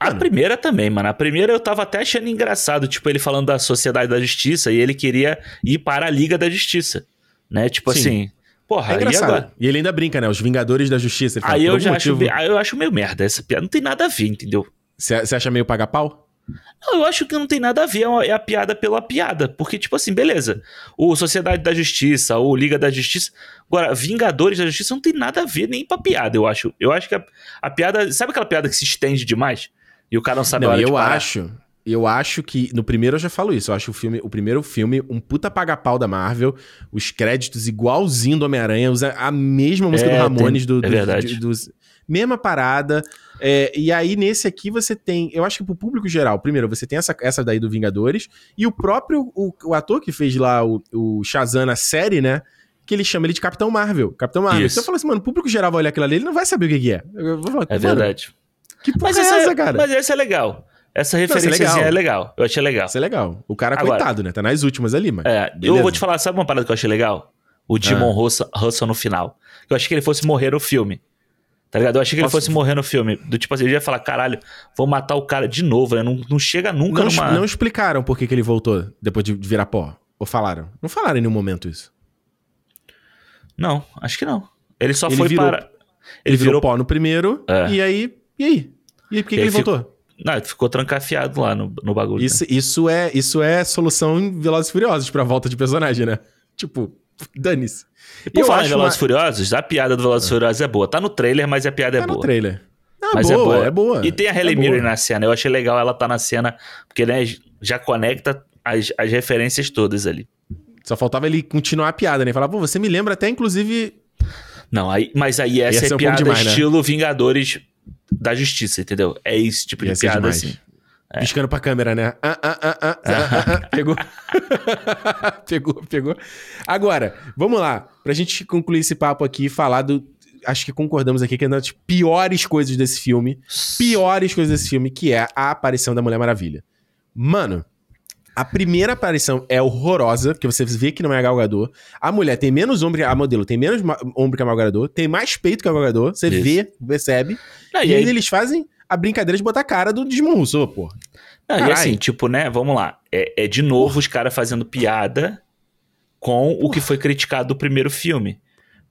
A primeira também, mano. A primeira eu tava até achando engraçado, tipo, ele falando da Sociedade da Justiça e ele queria ir para a Liga da Justiça. Né? Tipo Sim. assim. Porra, é engraçado. E, e, ele ainda brinca, né? Os Vingadores da Justiça. Aí eu já motivo... acho, aí eu acho meio merda. Essa piada não tem nada a ver, entendeu? Você acha meio paga-pau? Não, eu acho que não tem nada a ver, é, é a piada pela piada. Porque, tipo assim, beleza. O Sociedade da Justiça, ou Liga da Justiça. Agora, Vingadores da Justiça não tem nada a ver nem pra piada, eu acho. Eu acho que a, a piada. Sabe aquela piada que se estende demais? E o cara não sabe não, a eu acho. Eu acho que. No primeiro eu já falo isso. Eu acho o filme, o primeiro filme, um puta paga-pau da Marvel. Os créditos igualzinho do Homem-Aranha. Usa a mesma música é, do Ramones tem, do, do, é dos, mesma parada. É, e aí, nesse aqui, você tem. Eu acho que pro público geral, primeiro, você tem essa, essa daí do Vingadores, e o próprio o, o ator que fez lá o, o Shazam na série, né? Que ele chama ele de Capitão Marvel. Capitão Marvel. Isso. Então eu falo assim, mano, o público geral vai olhar aquilo ali, ele não vai saber o que, que é. Falar, é verdade. Que porra mas é essa, é, cara? Mas essa é legal. Essa referência é legal. é legal. Eu achei legal. Isso é legal. O cara, Agora, coitado, né? Tá nas últimas ali, mas. É, eu vou te falar, sabe uma parada que eu achei legal? O Demon ah. Russell, Russell no final. Eu achei que ele fosse morrer no filme. Tá ligado? Eu achei que ele fosse morrer no filme. Do tipo assim, ele ia falar, caralho, vou matar o cara de novo, né? Não, não chega nunca não, numa... Não explicaram por que, que ele voltou depois de virar pó. Ou falaram? Não falaram em nenhum momento isso. Não, acho que não. Ele só ele foi virou, para... Ele, ele virou, virou pó no primeiro, é. e aí... E aí? E aí, por que, que ele ficou... voltou? Não, ele ficou trancafiado lá no, no bagulho. Isso, né? isso, é, isso é solução em Velozes e Furiosos pra volta de personagem, né? Tipo, dane-se. E por falar em Velozes uma... Furiosos, a piada do Velozes ah. Furiosos é boa. Tá no trailer, mas a piada é tá boa. Tá no trailer. Não, mas é boa, é boa, é boa. E tem a Helen é Mirren na cena. Eu achei legal ela tá na cena, porque né, já conecta as, as referências todas ali. Só faltava ele continuar a piada, né? Falar, pô, você me lembra até, inclusive... Não, aí, mas aí essa é um piada demais, né? estilo né? Vingadores da Justiça, entendeu? É esse tipo de piada, demais. assim. É. Piscando pra câmera, né? Ah, ah, ah, ah, ah, ah, pegou. pegou, pegou. Agora, vamos lá. Pra gente concluir esse papo aqui e falar do. acho que concordamos aqui que é uma das piores coisas desse filme. Piores coisas desse filme, que é a aparição da Mulher Maravilha. Mano, a primeira aparição é horrorosa, porque você vê que não é a Gal Gadot. A mulher tem menos ombro, a modelo tem menos ombro que a Gal Gadot, tem mais peito que a Gal Gadot, você Isso. vê, percebe. Ah, e, e aí eles fazem a brincadeira de botar a cara do Desmond Rousseau, porra. Não, e assim, tipo, né, vamos lá. É, é de novo porra. os caras fazendo piada com porra. o que foi criticado do primeiro filme.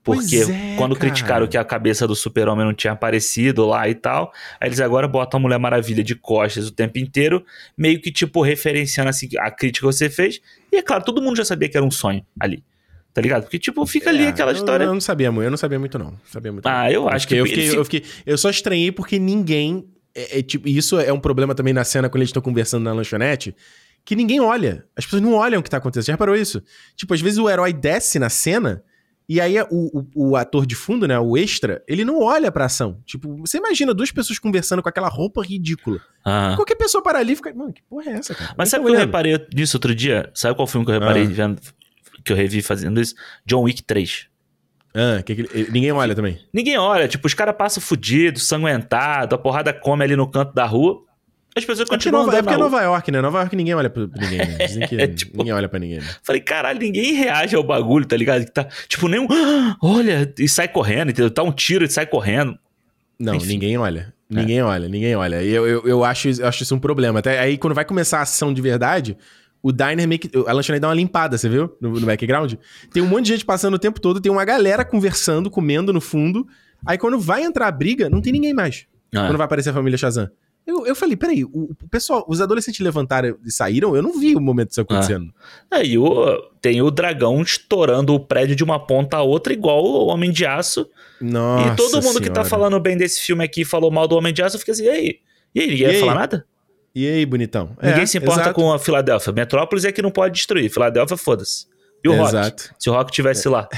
Porque é, quando cara. criticaram que a cabeça do super-homem não tinha aparecido lá e tal, aí eles agora botam a Mulher Maravilha de costas o tempo inteiro, meio que, tipo, referenciando assim, a crítica que você fez. E é claro, todo mundo já sabia que era um sonho ali. Tá ligado? Porque, tipo, fica é, ali aquela história. Eu, eu não sabia muito, eu não sabia muito, não. Sabia muito, ah, não. eu acho que. Eu fiquei, eu, fiquei, eu só estranhei porque ninguém. É, é, tipo, isso é um problema também na cena quando eles estão conversando na lanchonete que ninguém olha. As pessoas não olham o que tá acontecendo. Já reparou isso? Tipo, às vezes o herói desce na cena e aí o, o, o, ator de fundo, né, o extra, ele não olha pra ação. Tipo, você imagina duas pessoas conversando com aquela roupa ridícula. Ah. Qualquer pessoa para ali e fica, mano, que porra é essa, cara? Mas sabe o que eu reparei nisso outro dia? Sabe qual filme que eu reparei ah. vendo, que eu revi fazendo isso? John Wick 3. Ah, que, que, ninguém olha também. Ninguém olha, tipo, os caras passam fudido, sanguentado, a porrada come ali no canto da rua. As pessoas continuam Nova, É porque é Nova York, né? Nova York ninguém olha pra ninguém, né? Dizem que é, tipo, ninguém olha pra ninguém. Né? Falei, caralho, ninguém reage ao bagulho, tá ligado? Que tá, tipo, nem um. Ah, olha, e sai correndo, entendeu? Tá um tiro e sai correndo. Não, Enfim. ninguém olha. Ninguém é. olha, ninguém olha. E eu, eu, eu, acho, eu acho isso um problema. Até aí, quando vai começar a ação de verdade, o diner meio que. A lanchonete dá uma limpada, você viu? No, no background. Tem um monte de gente passando o tempo todo, tem uma galera conversando, comendo no fundo. Aí quando vai entrar a briga, não tem ninguém mais. Ah. Quando vai aparecer a família Shazam. Eu, eu falei, peraí, o, o pessoal, os adolescentes levantaram e saíram? Eu não vi o momento disso acontecendo. Ah. Aí o, tem o dragão estourando o prédio de uma ponta a outra, igual o Homem de Aço. Nossa. E todo mundo senhora. que tá falando bem desse filme aqui falou mal do Homem de Aço, fica assim, e aí? E aí, ninguém e ia aí? falar nada? E aí, bonitão? Ninguém é, se importa exato. com a Filadélfia. Metrópolis é que não pode destruir. Filadélfia, foda-se. E o Rock? Exato. Se o Rock tivesse é. lá.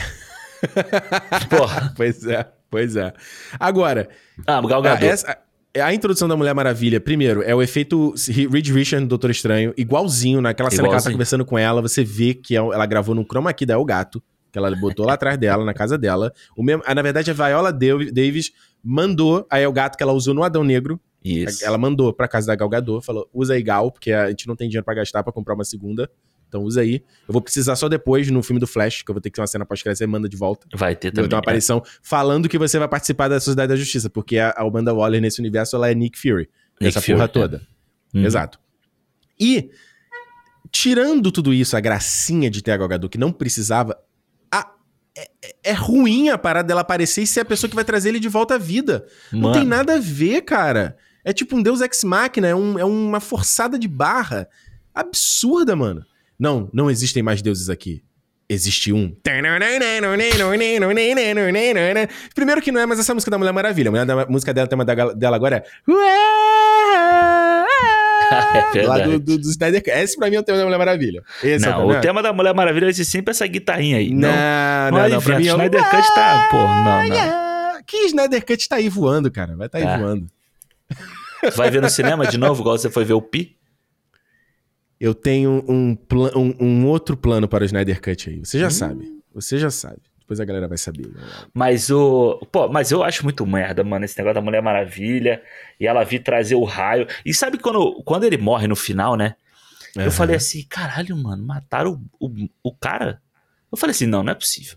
Porra. Pois é, pois é. Agora. Ah, Gal Gadot. Essa, a introdução da Mulher Maravilha, primeiro, é o efeito Reed Richards do Doutor Estranho, igualzinho, naquela cena igualzinho. que ela tá conversando com ela, você vê que é ela gravou no chroma key da El Gato, que ela botou lá atrás dela, na casa dela. O mesmo, na verdade, a Viola Davis mandou a El Gato que ela usou no Adão Negro. Isso. Ela mandou pra casa da Gal Gadot, falou, usa aí Gal, porque a gente não tem dinheiro para gastar para comprar uma segunda. Então usa aí. Eu vou precisar só depois, no filme do Flash, que eu vou ter que ter uma cena pós-crédito, você manda de volta. Vai ter também. Então uma aparição é. falando que você vai participar da Sociedade da Justiça, porque a, Amanda Waller nesse universo, ela é Nick Fury. Nick essa Fury, porra é. toda. Uhum. Exato. E, tirando tudo isso, a gracinha de ter a Gal que não precisava, a, é, é, ruim a parada dela aparecer e ser a pessoa que vai trazer ele de volta à vida. Mano. Não tem nada a ver, cara. É tipo um Deus Ex Machina, é, um, é uma forçada de barra absurda, mano. Não, não existem mais deuses aqui. Existe um. Primeiro que não é, mas essa música da Mulher Maravilha. A música dela, tema dela agora é. é Lá do, do, do Snyder Esse pra mim é o tema da Mulher Maravilha. Esse não, é o, o tema da Mulher Maravilha é sempre essa guitarrinha aí. Não, não, não. não, pra mim, é Snyder Cut tá. Pô, não, não. Que Snyder Cut tá aí voando, cara. Vai tá aí voando. Vai ver no cinema de novo, igual você foi ver o Pi? eu tenho um, um, um, outro plano para o Snyder Cut aí. Você já hum. sabe. Você já sabe. Depois a galera vai saber. Né? Mas o. Pô, mas eu acho muito merda, mano, esse negócio da Mulher Maravilha. E ela vir trazer o raio. E sabe quando, quando ele morre no final, né? Uhum. Eu falei assim, caralho, mano, mataram o, o, o cara? Eu falei assim, não, não é possível.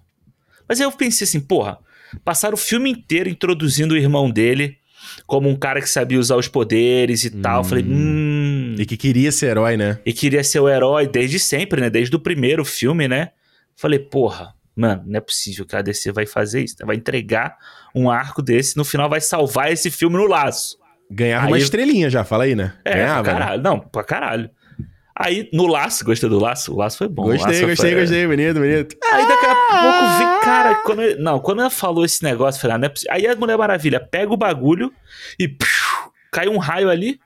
Mas aí eu pensei assim, porra, passaram o filme inteiro introduzindo o irmão dele como um cara que sabia usar os poderes e hum. tal. Falei, hum. E que queria ser herói, né? E queria ser o herói desde sempre, né? Desde o primeiro filme, né? Falei, porra, mano, não é possível que a DC vai fazer isso. Vai entregar um arco desse, no final vai salvar esse filme no laço. Ganhar uma estrelinha já, fala aí, né? É, Ganhava, pra né? caralho. Né? Não, pra caralho. Aí, no laço, gostei do laço? O laço foi bom. Gostei, gostei, foi... gostei, bonito, bonito. Aí daqui a pouco vi, cara, quando eu... não, quando ela falou esse negócio, falei, ah, não é possível. Aí a Mulher Maravilha pega o bagulho e psiu, cai um raio ali.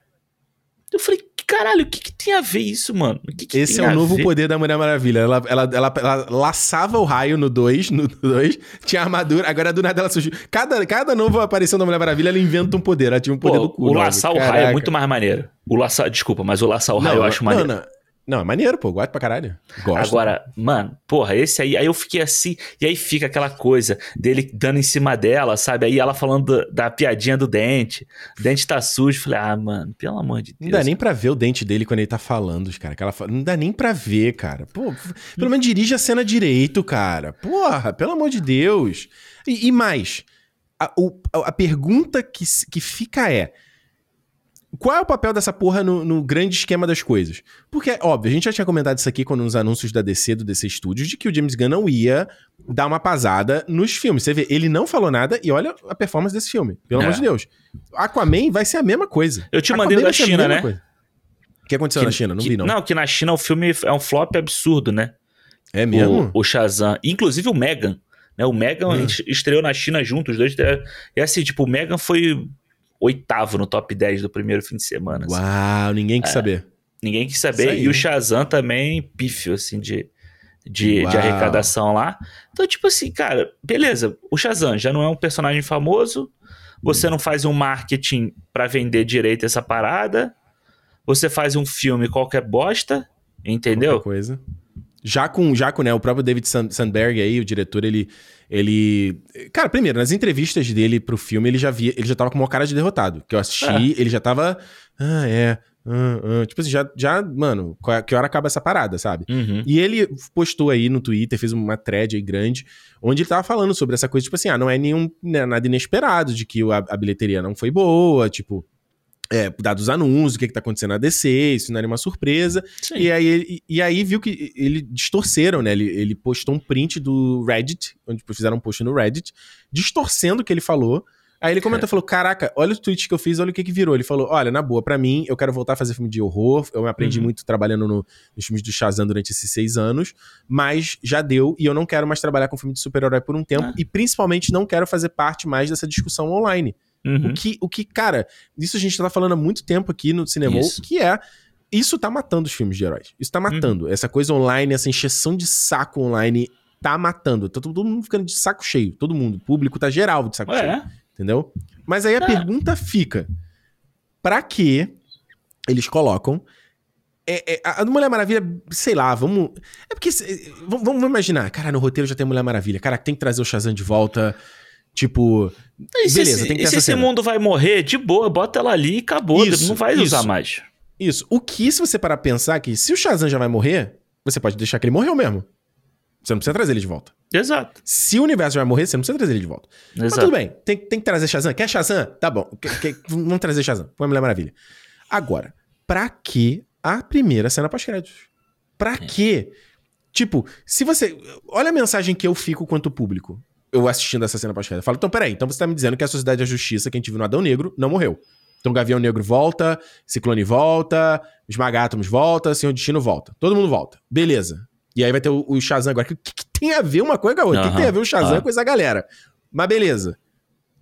Eu falei, caralho, o que, que tem a ver isso, mano? Que que Esse é o novo ver? poder da Mulher Maravilha. Ela, ela, ela, ela laçava o raio no 2, no 2, tinha armadura, agora do nada ela surgiu. Cada, cada nova aparição da Mulher Maravilha, ela inventa um poder. Ela tinha um poder Pô, do cu. O laçar o raio é muito mais maneiro. O laçar, desculpa, mas o laçar o raio não, eu acho maneiro. Não, não. Não, é maneiro, pô. Gosto pra caralho. Gosto. Agora, mano, porra, esse aí, aí eu fiquei assim, e aí fica aquela coisa dele dando em cima dela, sabe? Aí ela falando da, da piadinha do dente. O dente tá sujo. Falei, ah, mano, pelo amor de Deus. Não dá nem pra ver o dente dele quando ele tá falando, cara. Que ela fala, não dá nem pra ver, cara. Pô, pelo menos dirige a cena direito, cara. Porra, pelo amor de Deus. E, e mais, a, o, a pergunta que, que fica é qual é o papel dessa porra no, no, grande esquema das coisas? Porque, óbvio, a gente já tinha comentado isso aqui quando nos anúncios da DC, do DC Studios, de que o James Gunn não ia dar uma pasada nos filmes. Você vê, ele não falou nada e olha a performance desse filme. Pelo é. amor de Deus. Aquaman vai ser a mesma coisa. Eu te Aquaman mandei da China, né? Coisa. O que aconteceu que, na China? Não que, vi, não. Não, que na China o filme é um flop absurdo, né? É mesmo? O, o Shazam. Inclusive o Megan. Né? O Megan hum. estreou na China junto, os dois. E assim, tipo, o Megan foi oitavo no top 10 do primeiro fim de semana. Assim. Uau, ninguém quis é, saber. Ninguém quis saber. Aí, e o Shazam também, pífio, assim, de, de, de, arrecadação lá. Então, tipo assim, cara, beleza. O Shazam já não é um personagem famoso. Você não faz um marketing para vender direito essa parada. Você faz um filme qualquer bosta, entendeu? Qualquer coisa. Já com, já com né, o próprio David Sandberg aí, o diretor, ele ele. Cara, primeiro, nas entrevistas dele pro filme, ele já via. Ele já tava com uma cara de derrotado. Que eu assisti, é. ele já tava. Ah, é. Uh, uh. Tipo assim, já, já, mano, que hora acaba essa parada, sabe? Uhum. E ele postou aí no Twitter, fez uma thread aí grande, onde ele tava falando sobre essa coisa, tipo assim, ah, não é nenhum, né, nada inesperado, de que a, a bilheteria não foi boa, tipo, é, dados os anúncios, o que, que tá acontecendo na DC, isso não era uma surpresa. Sim. E aí, e, e, aí viu que ele distorceram, né? Ele, ele postou um print do Reddit, onde fizeram um post no Reddit, distorcendo o que ele falou. Aí ele comentou, é. falou, caraca, olha o tweet que eu fiz, olha o que que virou. Ele falou, olha, na boa, para mim, eu quero voltar a fazer filme de horror, eu me aprendi uhum. muito trabalhando no, nos filmes do Shazam durante esses seis anos, mas já deu, e eu não quero mais trabalhar com filme de super-herói por um tempo, ah. e principalmente não quero fazer parte mais dessa discussão online. Uhum. O, que, o que, cara, isso a gente tá falando há muito tempo aqui no cinema, que é. Isso tá matando os filmes de heróis. Isso tá matando. Uhum. Essa coisa online, essa encheção de saco online tá matando. Tá todo mundo ficando de saco cheio. Todo mundo. O público tá geral de saco Ué. cheio. Entendeu? Mas aí a é. pergunta fica: pra que eles colocam. É, é, a Mulher Maravilha, sei lá, vamos. É porque. Vamos, vamos imaginar, cara, no roteiro já tem Mulher Maravilha. Cara, tem que trazer o Shazam de volta. Tipo, e beleza, se, tem que ter e se esse mundo vai morrer, de boa, bota ela ali e acabou. Isso, não vai isso, usar mais. Isso. O que, se você parar pra pensar que se o Shazam já vai morrer, você pode deixar que ele morreu mesmo. Você não precisa trazer ele de volta. Exato. Se o universo vai morrer, você não precisa trazer ele de volta. Exato. Mas tudo bem, tem, tem que trazer Shazam. Quer Shazam? Tá bom. Quer, quer, vamos trazer Shazam. Põe a Mulher Maravilha. Agora, pra que a primeira cena pós-créditos? Pra é. quê? Tipo, se você. Olha a mensagem que eu fico quanto público eu assistindo essa cena pós-crédito. Eu falo, então peraí, então você tá me dizendo que a Sociedade da Justiça que a gente viu no Adão Negro não morreu. Então Gavião Negro volta, Ciclone volta, Esmagátomos volta, Senhor Destino volta. Todo mundo volta. Beleza. E aí vai ter o, o Shazam agora. O que, que, tem a ver uma coisa com a outra? O que, que, tem a ver o Shazam com essa galera? Mas beleza.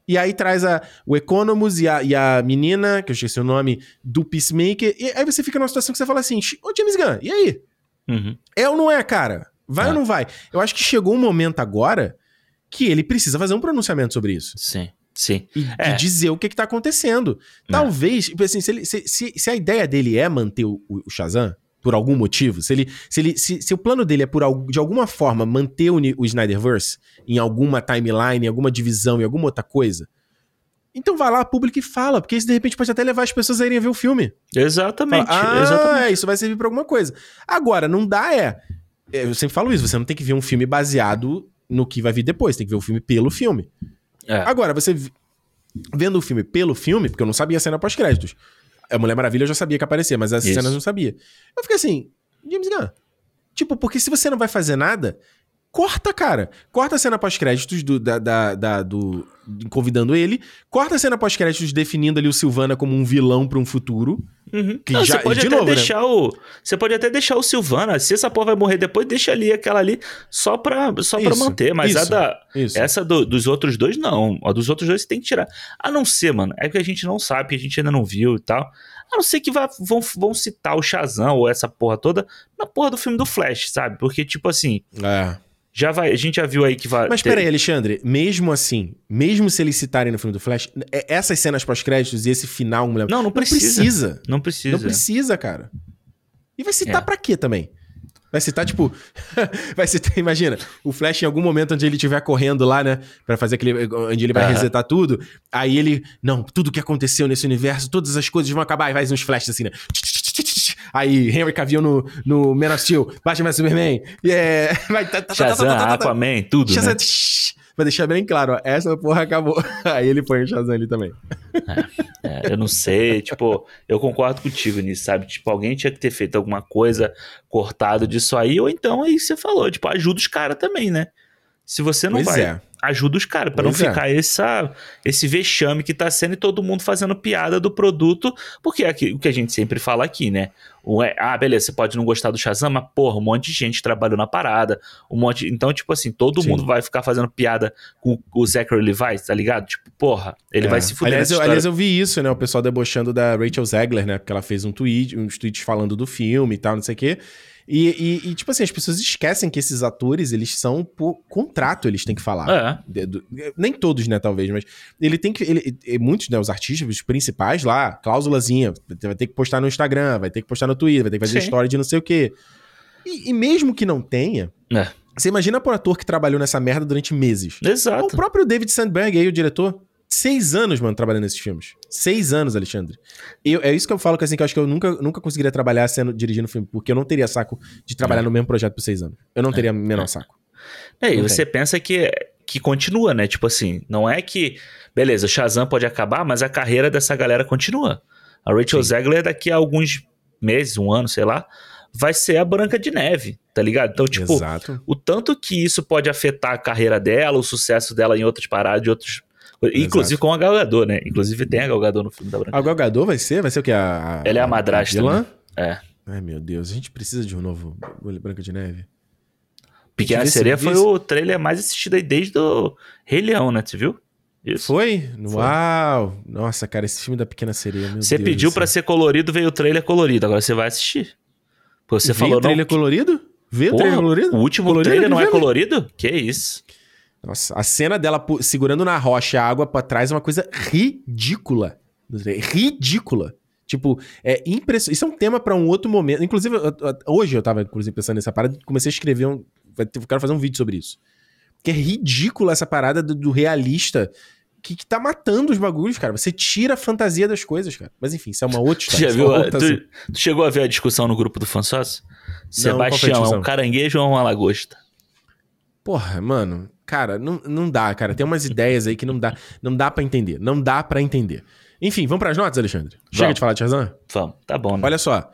E aí traz a, o Economus e a, e a menina, que eu esqueci o nome, do Peacemaker. E aí você fica numa situação que você fala assim, ô James Gunn, e aí? Uhum. É ou não é, cara? Vai ou é. não vai? Eu acho que chegou um momento agora que ele precisa fazer um pronunciamento sobre isso. Sim. Sim. E, é. dizer o que, está acontecendo. É. Talvez, tipo assim, se, ele, se, se, se, a ideia dele é manter o, o Shazam, por algum motivo, se ele, se, ele, se, se o plano dele é por de alguma forma manter o, o Snyderverse em alguma timeline, em alguma divisão, em alguma outra coisa, então vai lá, público e fala, porque isso de repente pode até levar as pessoas a irem ver o filme. Exatamente. Fala, ah, exatamente. É, isso vai servir para alguma coisa. Agora, não dá é. Eu sempre falo isso, você não tem que ver um filme baseado no que vai vir depois, tem que ver o filme pelo filme. É. Agora, você vendo o filme pelo filme, porque eu não sabia a cena pós-créditos. A Mulher Maravilha eu já sabia que aparecia, mas essas Isso. cenas eu não sabia. Eu fiquei assim, James Gunn. Tipo, porque se você não vai fazer nada, corta, cara. Corta a cena pós-créditos do, da, da, da, do, convidando ele. Corta a cena pós-créditos definindo ali o Silvana como um vilão para um futuro. Uhum. Que Não, já, você pode de até novo, né? deixar né? o. Você pode até deixar o Silvana. Se essa porra vai morrer depois, deixa ali aquela ali só pra, só isso, pra manter. Mas isso, a da. Isso. Essa do, dos outros dois, não. A dos outros dois você tem que tirar. A não ser, mano. É que a gente não sabe, a gente ainda não viu e tal. A não ser que vá, vão, vão citar o Shazam ou essa porra toda na porra do filme do Flash, sabe? Porque, tipo assim. É. Já vai, a gente já viu aí que vai. Mas peraí, Alexandre, mesmo assim, mesmo se eles citarem no filme do Flash, é, essas cenas pós-créditos e esse final. Não, não precisa. Não precisa. Não precisa. Não precisa, cara. E vai citar é. pra quê também? Vai citar, tipo. vai citar, imagina, o Flash em algum momento onde ele estiver correndo lá, né? Pra fazer aquele. Onde ele vai uhum. resetar tudo. Aí ele. Não, tudo que aconteceu nesse universo, todas as coisas vão acabar. E vai uns flashes assim, né? Aí, Henry Cavill no, no Man of Steel, Batman Superman. Yeah. Vai, Shazam, Aquaman, tudo, Shazam, né? Pra deixar bem claro, ó, essa porra acabou. Aí ele põe o Shazam ali também. É, é, eu não sei, tipo, eu concordo contigo nisso, sabe? Tipo, alguém tinha que ter feito alguma coisa cortado disso aí, ou então aí você falou, tipo, ajuda os caras também, né? Se você não pois vai, é. Ajuda os caras, para não é. ficar essa, esse vexame que tá sendo e todo mundo fazendo piada do produto, porque é o que a gente sempre fala aqui, né? É, ah, beleza, você pode não gostar do Shazam, mas porra, um monte de gente trabalhou na parada, um monte. Então, tipo assim, todo Sim. mundo vai ficar fazendo piada com o Zachary Levi, tá ligado? Tipo, porra, ele é. vai se fuder. Aliás eu, aliás, eu vi isso, né? O pessoal debochando da Rachel Zegler, né? Porque ela fez um tweet, uns tweets falando do filme e tal, não sei o quê. E, e, e, tipo assim, as pessoas esquecem que esses atores, eles são por contrato, eles têm que falar. É. De, do, nem todos, né, talvez, mas ele tem que. Ele, muitos, né, os artistas, os principais lá, cláusulazinha, vai ter que postar no Instagram, vai ter que postar no Twitter, vai ter que fazer Sim. história de não sei o quê. E, e mesmo que não tenha. É. Você imagina por ator que trabalhou nessa merda durante meses. Exato. O próprio David Sandberg aí, o diretor. Seis anos, mano, trabalhando nesses filmes. Seis anos, Alexandre. Eu, é isso que eu falo que, assim, que eu acho que eu nunca, nunca conseguiria trabalhar sendo dirigindo filme, porque eu não teria saco de trabalhar é. no mesmo projeto por seis anos. Eu não é. teria menor é. saco. É, e você pensa que, que continua, né? Tipo assim, não é que, beleza, o Shazam pode acabar, mas a carreira dessa galera continua. A Rachel Sim. Zegler, daqui a alguns meses, um ano, sei lá, vai ser a Branca de Neve, tá ligado? Então, tipo, Exato. o tanto que isso pode afetar a carreira dela, o sucesso dela em outras paradas, de outros Inclusive Exato. com a Galgador, né? Inclusive tem a Galgador no filme da Branca. A Galgador vai ser? Vai ser o que? A, a, Ela é a madrasta. A né? É. Ai, meu Deus. A gente precisa de um novo Branca de Neve. Pequena Sereia foi o trailer mais assistido aí desde o Rei Leão, né? Você viu? Isso. Foi? Foi? Uau! Nossa, cara, esse filme da Pequena Sereia, meu Você Deus pediu para ser colorido, veio o trailer colorido. Agora você vai assistir. Você veio falou o trailer não... colorido? Veio o trailer colorido? O último colorido trailer não é colorido? Que isso? Nossa, a cena dela segurando na rocha a água para trás é uma coisa ridícula. Ridícula. Tipo, é impressionante. Isso é um tema para um outro momento. Inclusive, hoje eu tava inclusive, pensando nessa parada, comecei a escrever um. Eu quero fazer um vídeo sobre isso. Que é ridícula essa parada do, do realista que, que tá matando os bagulhos, cara. Você tira a fantasia das coisas, cara. Mas enfim, isso é uma outra história. Já viu? A, tu, tu, chegou a ver a discussão no grupo do Fansócio? Sebastião é um caranguejo ou uma lagosta? Porra, mano, Cara, não, não dá, cara. Tem umas ideias aí que não dá, não dá para entender. Não dá para entender. Enfim, vamos para as notas, Alexandre? Chega vamos. de falar de Shazam? Vamos, tá bom. Né? Olha só.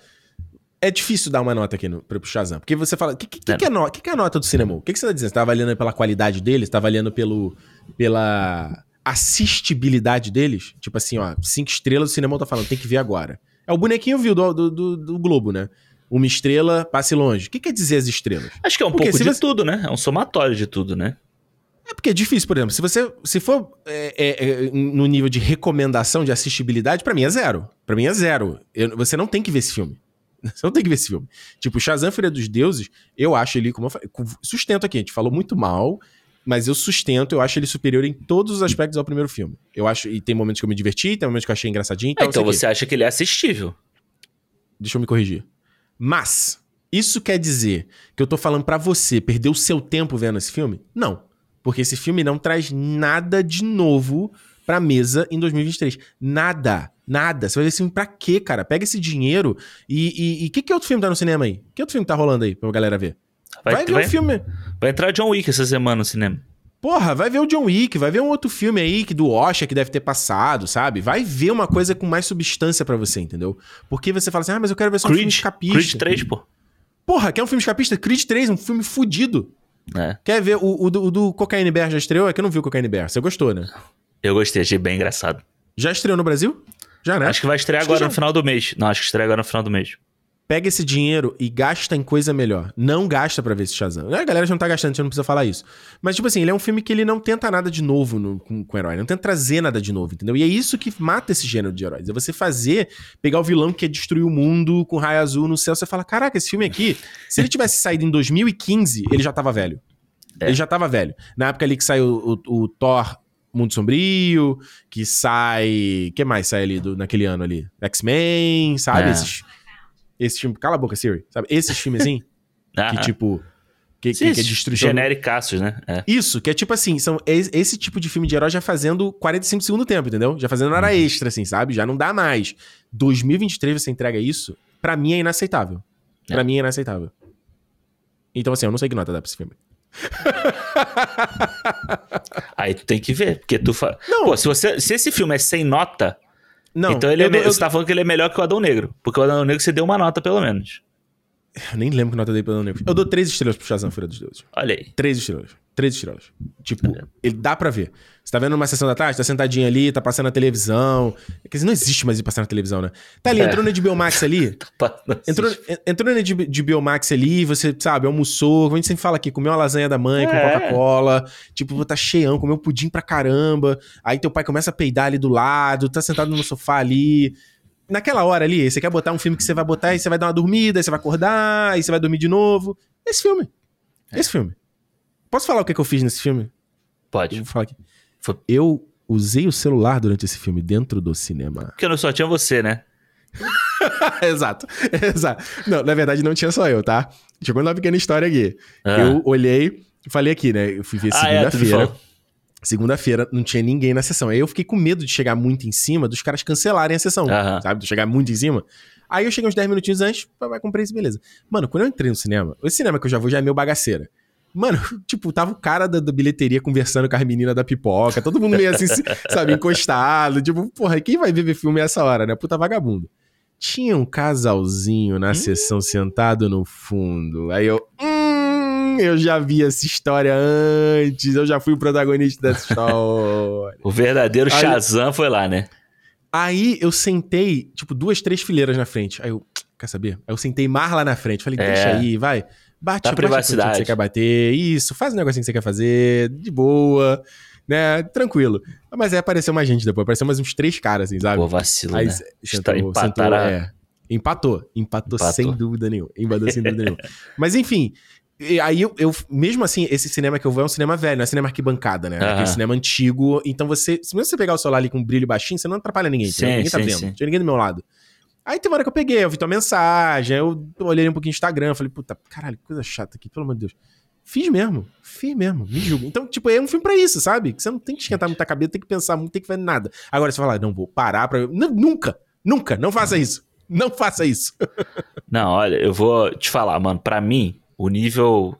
É difícil dar uma nota aqui no, pro Shazam. Porque você fala. O que, que, que, que, é no, que, que é a nota do cinema? O que, que você tá dizendo? Você tá avaliando pela qualidade deles? Você tá avaliando pelo, pela assistibilidade deles? Tipo assim, ó, cinco estrelas o cinema tá falando, tem que ver agora. É o bonequinho viu do, do, do, do Globo, né? Uma estrela, passe longe. O que quer dizer as estrelas? Acho que é um Porque pouco de você... tudo, né? É um somatório de tudo, né? É porque é difícil, por exemplo, se você se for é, é, é no nível de recomendação, de assistibilidade, para mim é zero. para mim é zero. Eu, você não tem que ver esse filme. Você não tem que ver esse filme. Tipo, Shazam Filha dos Deuses, eu acho ele, como eu falei, sustento aqui, a gente falou muito mal, mas eu sustento, eu acho ele superior em todos os aspectos ao primeiro filme. Eu acho, e tem momentos que eu me diverti, tem momentos que eu achei engraçadinho. Então, então você acha que ele é assistível? Deixa eu me corrigir. Mas, isso quer dizer que eu tô falando para você perder o seu tempo vendo esse filme? Não. Porque esse filme não traz nada de novo pra mesa em 2023. Nada. Nada. Você vai ver esse filme pra quê, cara? Pega esse dinheiro e. E que, que outro filme tá no cinema aí? Que outro filme tá rolando aí pra galera ver? Vai, vai ver vai, um filme. Vai entrar John Wick essa semana no cinema. Porra, vai ver o John Wick, vai ver um outro filme aí que do Oscar que deve ter passado, sabe? Vai ver uma coisa com mais substância para você, entendeu? Porque você fala assim, ah, mas eu quero ver só um filme escapista. Creed 3, pô. Porra, quer um filme escapista? Creed 3, um filme fudido. É. Quer ver o, o, do, o do Cocaine Bear já estreou? É que eu não vi o Cocaine Bear. Você gostou, né? Eu gostei, achei bem engraçado. Já estreou no Brasil? Já, né? Acho que vai estrear acho agora já... no final do mês. Não, acho que estreia agora no final do mês pega esse dinheiro e gasta em coisa melhor. Não gasta para ver esse Shazam. A galera já não tá gastando, você não precisa falar isso. Mas, tipo assim, ele é um filme que ele não tenta nada de novo no, com, com o herói. Não tenta trazer nada de novo, entendeu? E é isso que mata esse gênero de heróis. É você fazer, pegar o vilão que quer destruir o mundo com raio azul no céu. Você fala, caraca, esse filme aqui, se ele tivesse saído em 2015, ele já tava velho. É. Ele já tava velho. Na época ali que saiu o, o Thor Mundo Sombrio, que sai. que mais sai ali do, naquele ano ali? X-Men, sabe? É. Esses Esse filme, cala a boca, Siri, sabe? Esses filmes assim, que tipo, que, Sim, que, que é destruição. Genericaços, né? É. Isso, que é tipo assim, são esse tipo de filme de herói já fazendo 45 segundo tempo, entendeu? Já fazendo hora uhum. extra, assim, sabe? Já não dá mais. 2023 você entrega isso, para mim é inaceitável. É. Pra mim é inaceitável. Então, assim, eu não sei que nota dá pra esse filme. Aí tu tem que ver, porque tu fala. Não. Pô, se, você, se esse filme é sem nota, não, então ele é, eu, você tá falando que ele é melhor que o Adão Negro. Porque o Adão Negro você deu uma nota, pelo menos. Eu nem lembro que nota eu dei pro Adão Negro. Eu dou três estrelas pro Shazam Fúria dos Deuses. Olha aí. Três estrelas. Três estrelas. Tipo, ele dá pra ver. Você tá vendo uma sessão da tarde, tá sentadinho ali, tá passando na televisão. Quer dizer, não existe mais ir passar na televisão, né? Tá ali, é. entrou na de Biomax ali. entrou, entrou na de, de Biomax ali, você, sabe, almoçou. Como a gente sempre fala aqui, comeu uma lasanha da mãe é. com Coca-Cola. Tipo, tá cheião, comeu pudim pra caramba. Aí teu pai começa a peidar ali do lado, tá sentado no sofá ali naquela hora ali, você quer botar um filme que você vai botar e você vai dar uma dormida, aí você vai acordar, aí você vai dormir de novo. Esse filme. É. Esse filme. Posso falar o que, é que eu fiz nesse filme? Pode. Eu vou falar aqui. Eu usei o celular durante esse filme dentro do cinema. Porque não só tinha você, né? exato, exato. Não, na verdade não tinha só eu, tá? Chegou uma pequena história aqui. Ah. Eu olhei, falei aqui, né? Eu fui ver segunda-feira. Ah, é, Segunda-feira não tinha ninguém na sessão. Aí eu fiquei com medo de chegar muito em cima dos caras cancelarem a sessão, uhum. sabe? De chegar muito em cima. Aí eu cheguei uns 10 minutinhos antes, vai comprar isso, beleza. Mano, quando eu entrei no cinema, esse cinema que eu já vou já é meu bagaceira. Mano, tipo, tava o cara da, da, bilheteria conversando com as meninas da pipoca, todo mundo meio assim, sabe, encostado. Tipo, porra, quem vai ver filme essa hora, né? Puta vagabundo. Tinha um casalzinho na hum? sessão sentado no fundo. Aí eu. Hum, eu já vi essa história antes, eu já fui o protagonista dessa história. o verdadeiro aí, Shazam foi lá, né? Aí eu sentei, tipo, duas, três fileiras na frente. Aí eu, quer saber? Aí eu sentei mais lá na frente. Falei, deixa é. aí, vai. Bate, a privacidade. que você quer bater. Isso, faz o um negocinho que você quer fazer, de boa, né? Tranquilo. Mas aí apareceu mais gente depois, apareceu mais uns três caras, assim, sabe? Pô, vacilo, aí, né? Sentou, sentou, é, empatou, empatou. Empatou sem dúvida nenhuma. Empatou sem dúvida nenhuma. Mas enfim, aí eu, eu, mesmo assim, esse cinema que eu vou é um cinema velho, não é cinema arquibancada, né? É cinema antigo. Então você, se você pegar o celular ali com um brilho baixinho, você não atrapalha ninguém. Sim, ninguém tá sim, vendo. Sim. Não tinha ninguém do meu lado. Aí tem uma hora que eu peguei, eu vi tua mensagem, eu olhei um pouquinho no Instagram, falei, puta, caralho, que coisa chata aqui, pelo amor de Deus. Fiz mesmo, fiz mesmo, me julgo. Então, tipo, é um filme pra isso, sabe? Que você não tem que esquentar muita cabeça, tem que pensar muito, tem que fazer nada. Agora você fala, não, vou parar pra. Não, nunca, nunca, não faça isso. Não faça isso. não, olha, eu vou te falar, mano, pra mim, o nível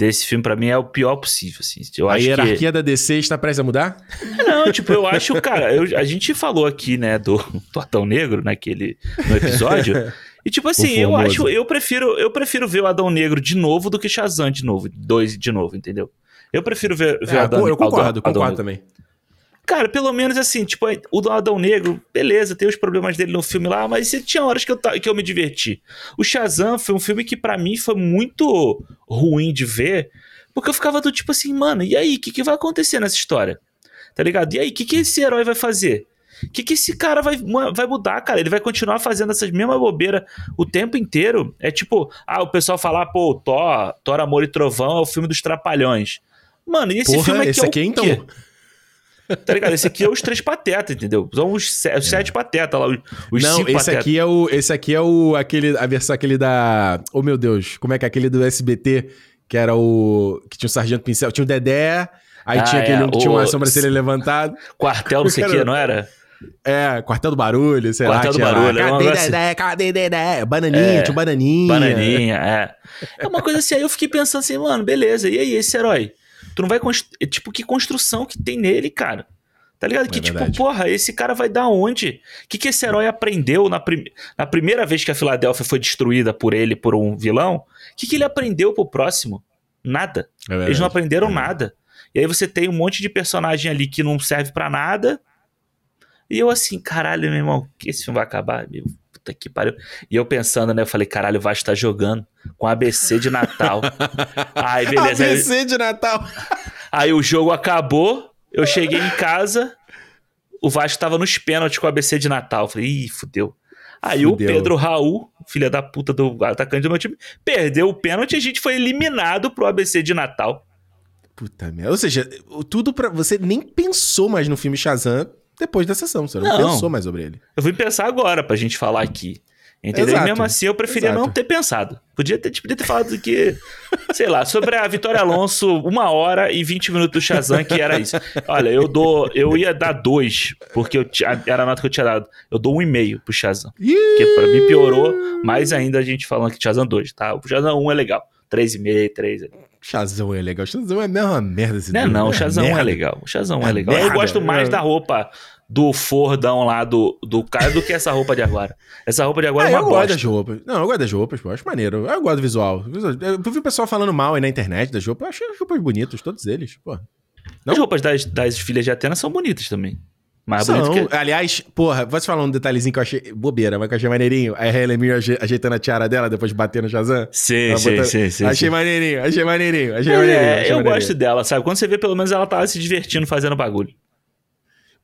desse filme, para mim, é o pior possível, assim. Eu a hierarquia que... da DC está prestes a mudar? Não, tipo, eu acho, cara, eu, a gente falou aqui, né, do Tortão Negro naquele no episódio. e tipo assim, eu acho, eu prefiro, eu prefiro ver o Adão Negro de novo do que Shazam de novo, dois de novo, entendeu? Eu prefiro ver, ver é, Adão, Eu concordo, Adão, concordo Adão também. Cara, pelo menos assim, tipo, o Adão Negro, beleza, tem os problemas dele no filme lá, mas tinha horas que eu, que eu me diverti. O Shazam foi um filme que para mim foi muito ruim de ver, porque eu ficava do tipo assim, mano, e aí, o que, que vai acontecer nessa história? Tá ligado? E aí, o que, que esse herói vai fazer? O que, que esse cara vai, vai mudar, cara? Ele vai continuar fazendo essas mesmas bobeiras o tempo inteiro? É tipo, ah, o pessoal falar, pô, Thor, Thor Amor e Trovão é o filme dos Trapalhões. Mano, e esse Porra, filme aqui esse é o aqui, então? quê? Tá ligado? Esse aqui é os três patetas, entendeu? São os, sete, os sete patetas lá, os, os Não, cinco esse pateta. aqui é o. Esse aqui é o. Aquele, a versão aquele da. Oh meu Deus, como é que é aquele do SBT? Que era o. Que tinha o Sargento Pincel. Tinha o Dedé. Aí ah, tinha aquele é, um que o... tinha uma sobrancelha levantada. Quartel, não sei o que, não era? É, Quartel do Barulho, sei Quartel lá. Quartel do Barulho. Lá, cadê assim. Dedé, cadê Dedé? Bananinha, é, tinha bananinha. Bananinha, é. É uma coisa assim, aí eu fiquei pensando assim, mano, beleza, e aí, esse herói? Tu não vai... Const... Tipo, que construção que tem nele, cara? Tá ligado? É que, tipo, verdade. tipo, porra, esse cara vai dar onde? O que, que esse herói aprendeu na, prim... na primeira vez que a Filadélfia foi destruída por ele, por um vilão? O que, que ele aprendeu pro próximo? Nada. É Eles não aprenderam é nada. E aí você tem um monte de personagem ali que não serve para nada. E eu assim, caralho, meu irmão, que esse filme vai acabar? Meu, puta que pariu. E eu pensando, né? Eu falei, caralho, o Vasco tá jogando com ABC de Natal. Aí, beleza. ABC aí... de Natal. Aí o jogo acabou. Eu cheguei em casa, o Vasco tava nos pênaltis com o ABC de Natal. Falei, ih, fudeu. Aí fudeu. o Pedro Raul, filha da puta do atacante do meu time, perdeu o pênalti e a gente foi eliminado pro ABC de Natal. Puta merda. Ou seja, tudo para Você nem pensou mais no filme Shazam depois da sessão. Você não, não, pensou mais sobre ele. Eu fui pensar agora pra gente falar aqui. Entendeu? Exato. E mesmo assim eu preferia Exato. não ter pensado. Podia ter, podia ter falado que, sei lá, sobre a Vitória Alonso, uma hora e 20 minutos do Shazam, que era isso. Olha, eu dou. Eu ia dar dois, porque eu, era a nota que eu tinha dado. Eu dou um e meio pro Shazam. Porque pra mim piorou mais ainda a gente falando que Shazam 2, tá? O Shazam 1 é legal. 3,5, 3. Shazam é legal. Shazam é a mesma merda. Esse não, não, o Shazam é legal. O Shazam é, é legal. Merda. Eu gosto mais da roupa do Fordão lá do, do cara do que essa roupa de agora. Essa roupa de agora é, é uma eu bosta. gosto das roupas. Não, eu gosto das roupas, pô. Acho maneiro. Eu gosto do visual. Eu vi o pessoal falando mal aí na internet das roupas. Eu achei as roupas bonitas, todos eles, pô. Não? As roupas das, das filhas de Atena são bonitas também. Mais São, que... Aliás, porra, vou te falar um detalhezinho que eu achei bobeira, mas que eu achei maneirinho. A Helen ajeitando a tiara dela depois de bater no Shazam. Sim, sim, botando... sim, sim, Achei sim. maneirinho, achei maneirinho, achei é, maneirinho. Achei eu maneirinho. gosto dela, sabe? Quando você vê, pelo menos ela tava se divertindo fazendo bagulho.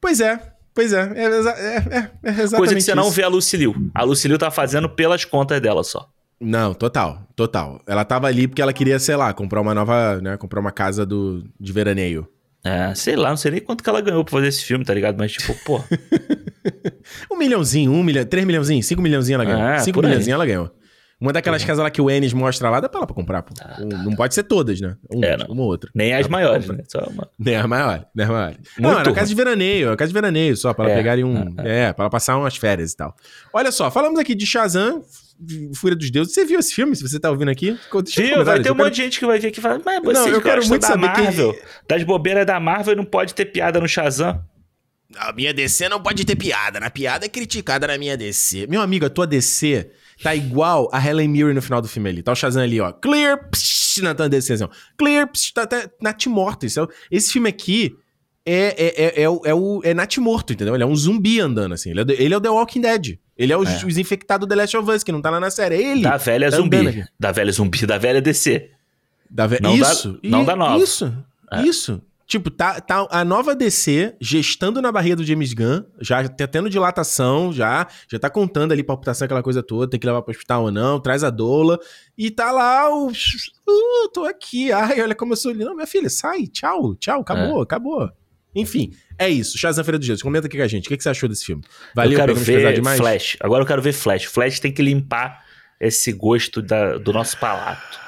Pois é, pois é. É, é, é, é exatamente Coisa que você isso. não vê a Lucilio. A Lucilio tá fazendo pelas contas dela só. Não, total, total. Ela tava ali porque ela queria, sei lá, comprar uma nova, né, comprar uma casa do, de veraneio. É, sei lá, não sei nem quanto que ela ganhou pra fazer esse filme, tá ligado? Mas, tipo, pô. um milhãozinho, um milhão, três milhãozinho, cinco milhãozinho ela ganhou. É, cinco milhãozinho ela ganhou. Uma daquelas uhum. casas lá que o Enes mostra lá, dá pra ela pra comprar, pô. Tá, um, tá, não tá. pode ser todas, né? Um, é, uma ou outra. Nem as maiores, né? Só uma... Nem as maiores, nem as maiores. Muito não, era casa de veraneio, casa de veraneio só, pra ela é, pegarem um... É, é, pra ela passar umas férias e tal. Olha só, falamos aqui de Shazam, Fúria dos Deuses. Você viu esse filme, se você tá ouvindo aqui? Viu, vai ter um monte de gente que vai ver aqui e falar, mas você não, eu quero muito da saber Marvel, que... das bobeiras da Marvel não pode ter piada no Shazam. A minha DC não pode ter piada. Na piada é criticada na minha DC. Meu amigo, a tua DC tá igual a Helen Mirren no final do filme ali. Tá o Shazam ali, ó. Clear, psh, na tua DC, assim, Clear, psh, tá, tá natimorto. Isso é, esse filme aqui é, é, é, é, o, é, o, é natimorto, entendeu? Ele é um zumbi andando, assim. Ele é, ele é o The Walking Dead. Ele é, o, é. os infectados The Last of Us, que não tá lá na série. É ele. Da velha tá zumbi. Da velha zumbi, da velha DC. Da ve... não isso. Da, não da nova. Isso. É. Isso. Tipo, tá, tá a nova DC gestando na barriga do James Gunn, já tá tendo dilatação, já, já tá contando ali palpitação, aquela coisa toda, tem que levar pro hospital ou não, traz a doula, e tá lá o... Uh, tô aqui, ai, olha como eu sou... Não, minha filha, sai, tchau, tchau, acabou, é. acabou. Enfim, é isso. Shazam Feira dos Dias. Comenta aqui com a gente. O que, que você achou desse filme? Valeu, eu quero ver Flash. Agora eu quero ver Flash. Flash tem que limpar esse gosto da, do nosso palato.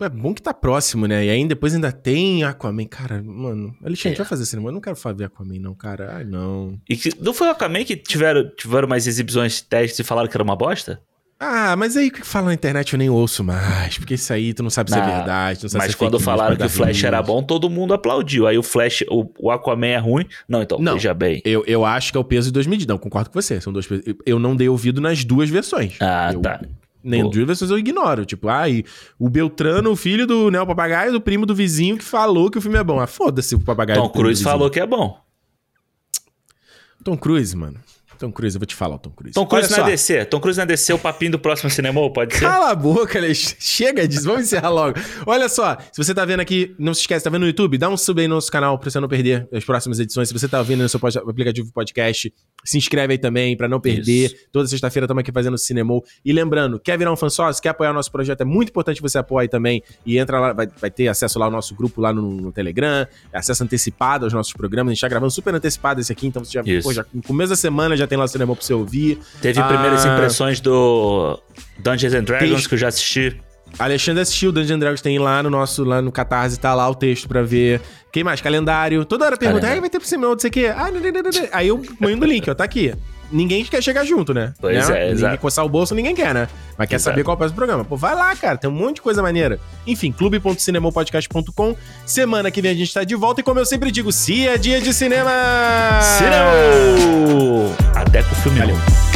É bom que tá próximo, né? E aí depois ainda tem Aquaman. Cara, mano, Alexandre, é. vai fazer cinema. Eu não quero ver Aquaman, não, cara. Ai, não. E que, não foi o Aquaman que tiveram, tiveram mais exibições testes e falaram que era uma bosta? Ah, mas aí o que fala na internet eu nem ouço mais, porque isso aí tu não sabe se é verdade, não sabe Mas se é quando falaram que o Flash era bom, todo mundo aplaudiu. Aí o Flash, o, o Aquaman é ruim. Não, então, não, veja bem. Eu, eu acho que é o peso de duas medidas. Não, concordo com você. São dois pesos. Eu não dei ouvido nas duas versões. Ah, eu, tá. Nem Pô. duas versões eu ignoro. Tipo, ah, o Beltrano, o filho do Neo Papagaio, do primo do vizinho, que falou que o filme é bom. Ah, foda-se o papagaio. Tom Cruise falou que é bom. Tom Cruise, mano. Tom Cruise, eu vou te falar, Tom Cruise. Tom Cruise na DC. Tom Cruise na DC, o papinho do próximo cinema, pode ser? Cala a boca, Alex. Chega disso, vamos encerrar logo. Olha só, se você tá vendo aqui, não se esquece, tá vendo no YouTube? Dá um sub aí no nosso canal pra você não perder as próximas edições. Se você tá ouvindo no seu aplicativo podcast, se inscreve aí também pra não perder. Isso. Toda sexta-feira estamos aqui fazendo cinema. E lembrando, quer virar um fã sócio, quer apoiar o nosso projeto, é muito importante você apoiar aí também. E entra lá, vai, vai ter acesso lá ao nosso grupo lá no, no, Telegram, acesso antecipado aos nossos programas. A gente tá gravando super antecipado esse aqui, então você já, pô, já no começo da semana já tem lá o cinema pra você ouvir. Teve ah, primeiras impressões do Dungeons and Dragons que eu já assisti. Alexandre assistiu Dungeons Dragons, tem lá no nosso, lá no Catarse, tá lá o texto pra ver. Quem mais? Calendário. Toda hora pergunta, aí vai ter pro cinema, não sei o quê. Ah, aí eu mando o link, ó, tá aqui. Ninguém quer chegar junto, né? Pois né? é, Ninguém coçar o bolso, ninguém quer, né? Mas quer exato. saber qual é o próximo programa. Pô, vai lá, cara, tem um monte de coisa maneira. Enfim, clube.cinemopodcast.com. Semana que vem a gente tá de volta e como eu sempre digo, se é dia de cinema! Cinema! Até com o filme. Valeu.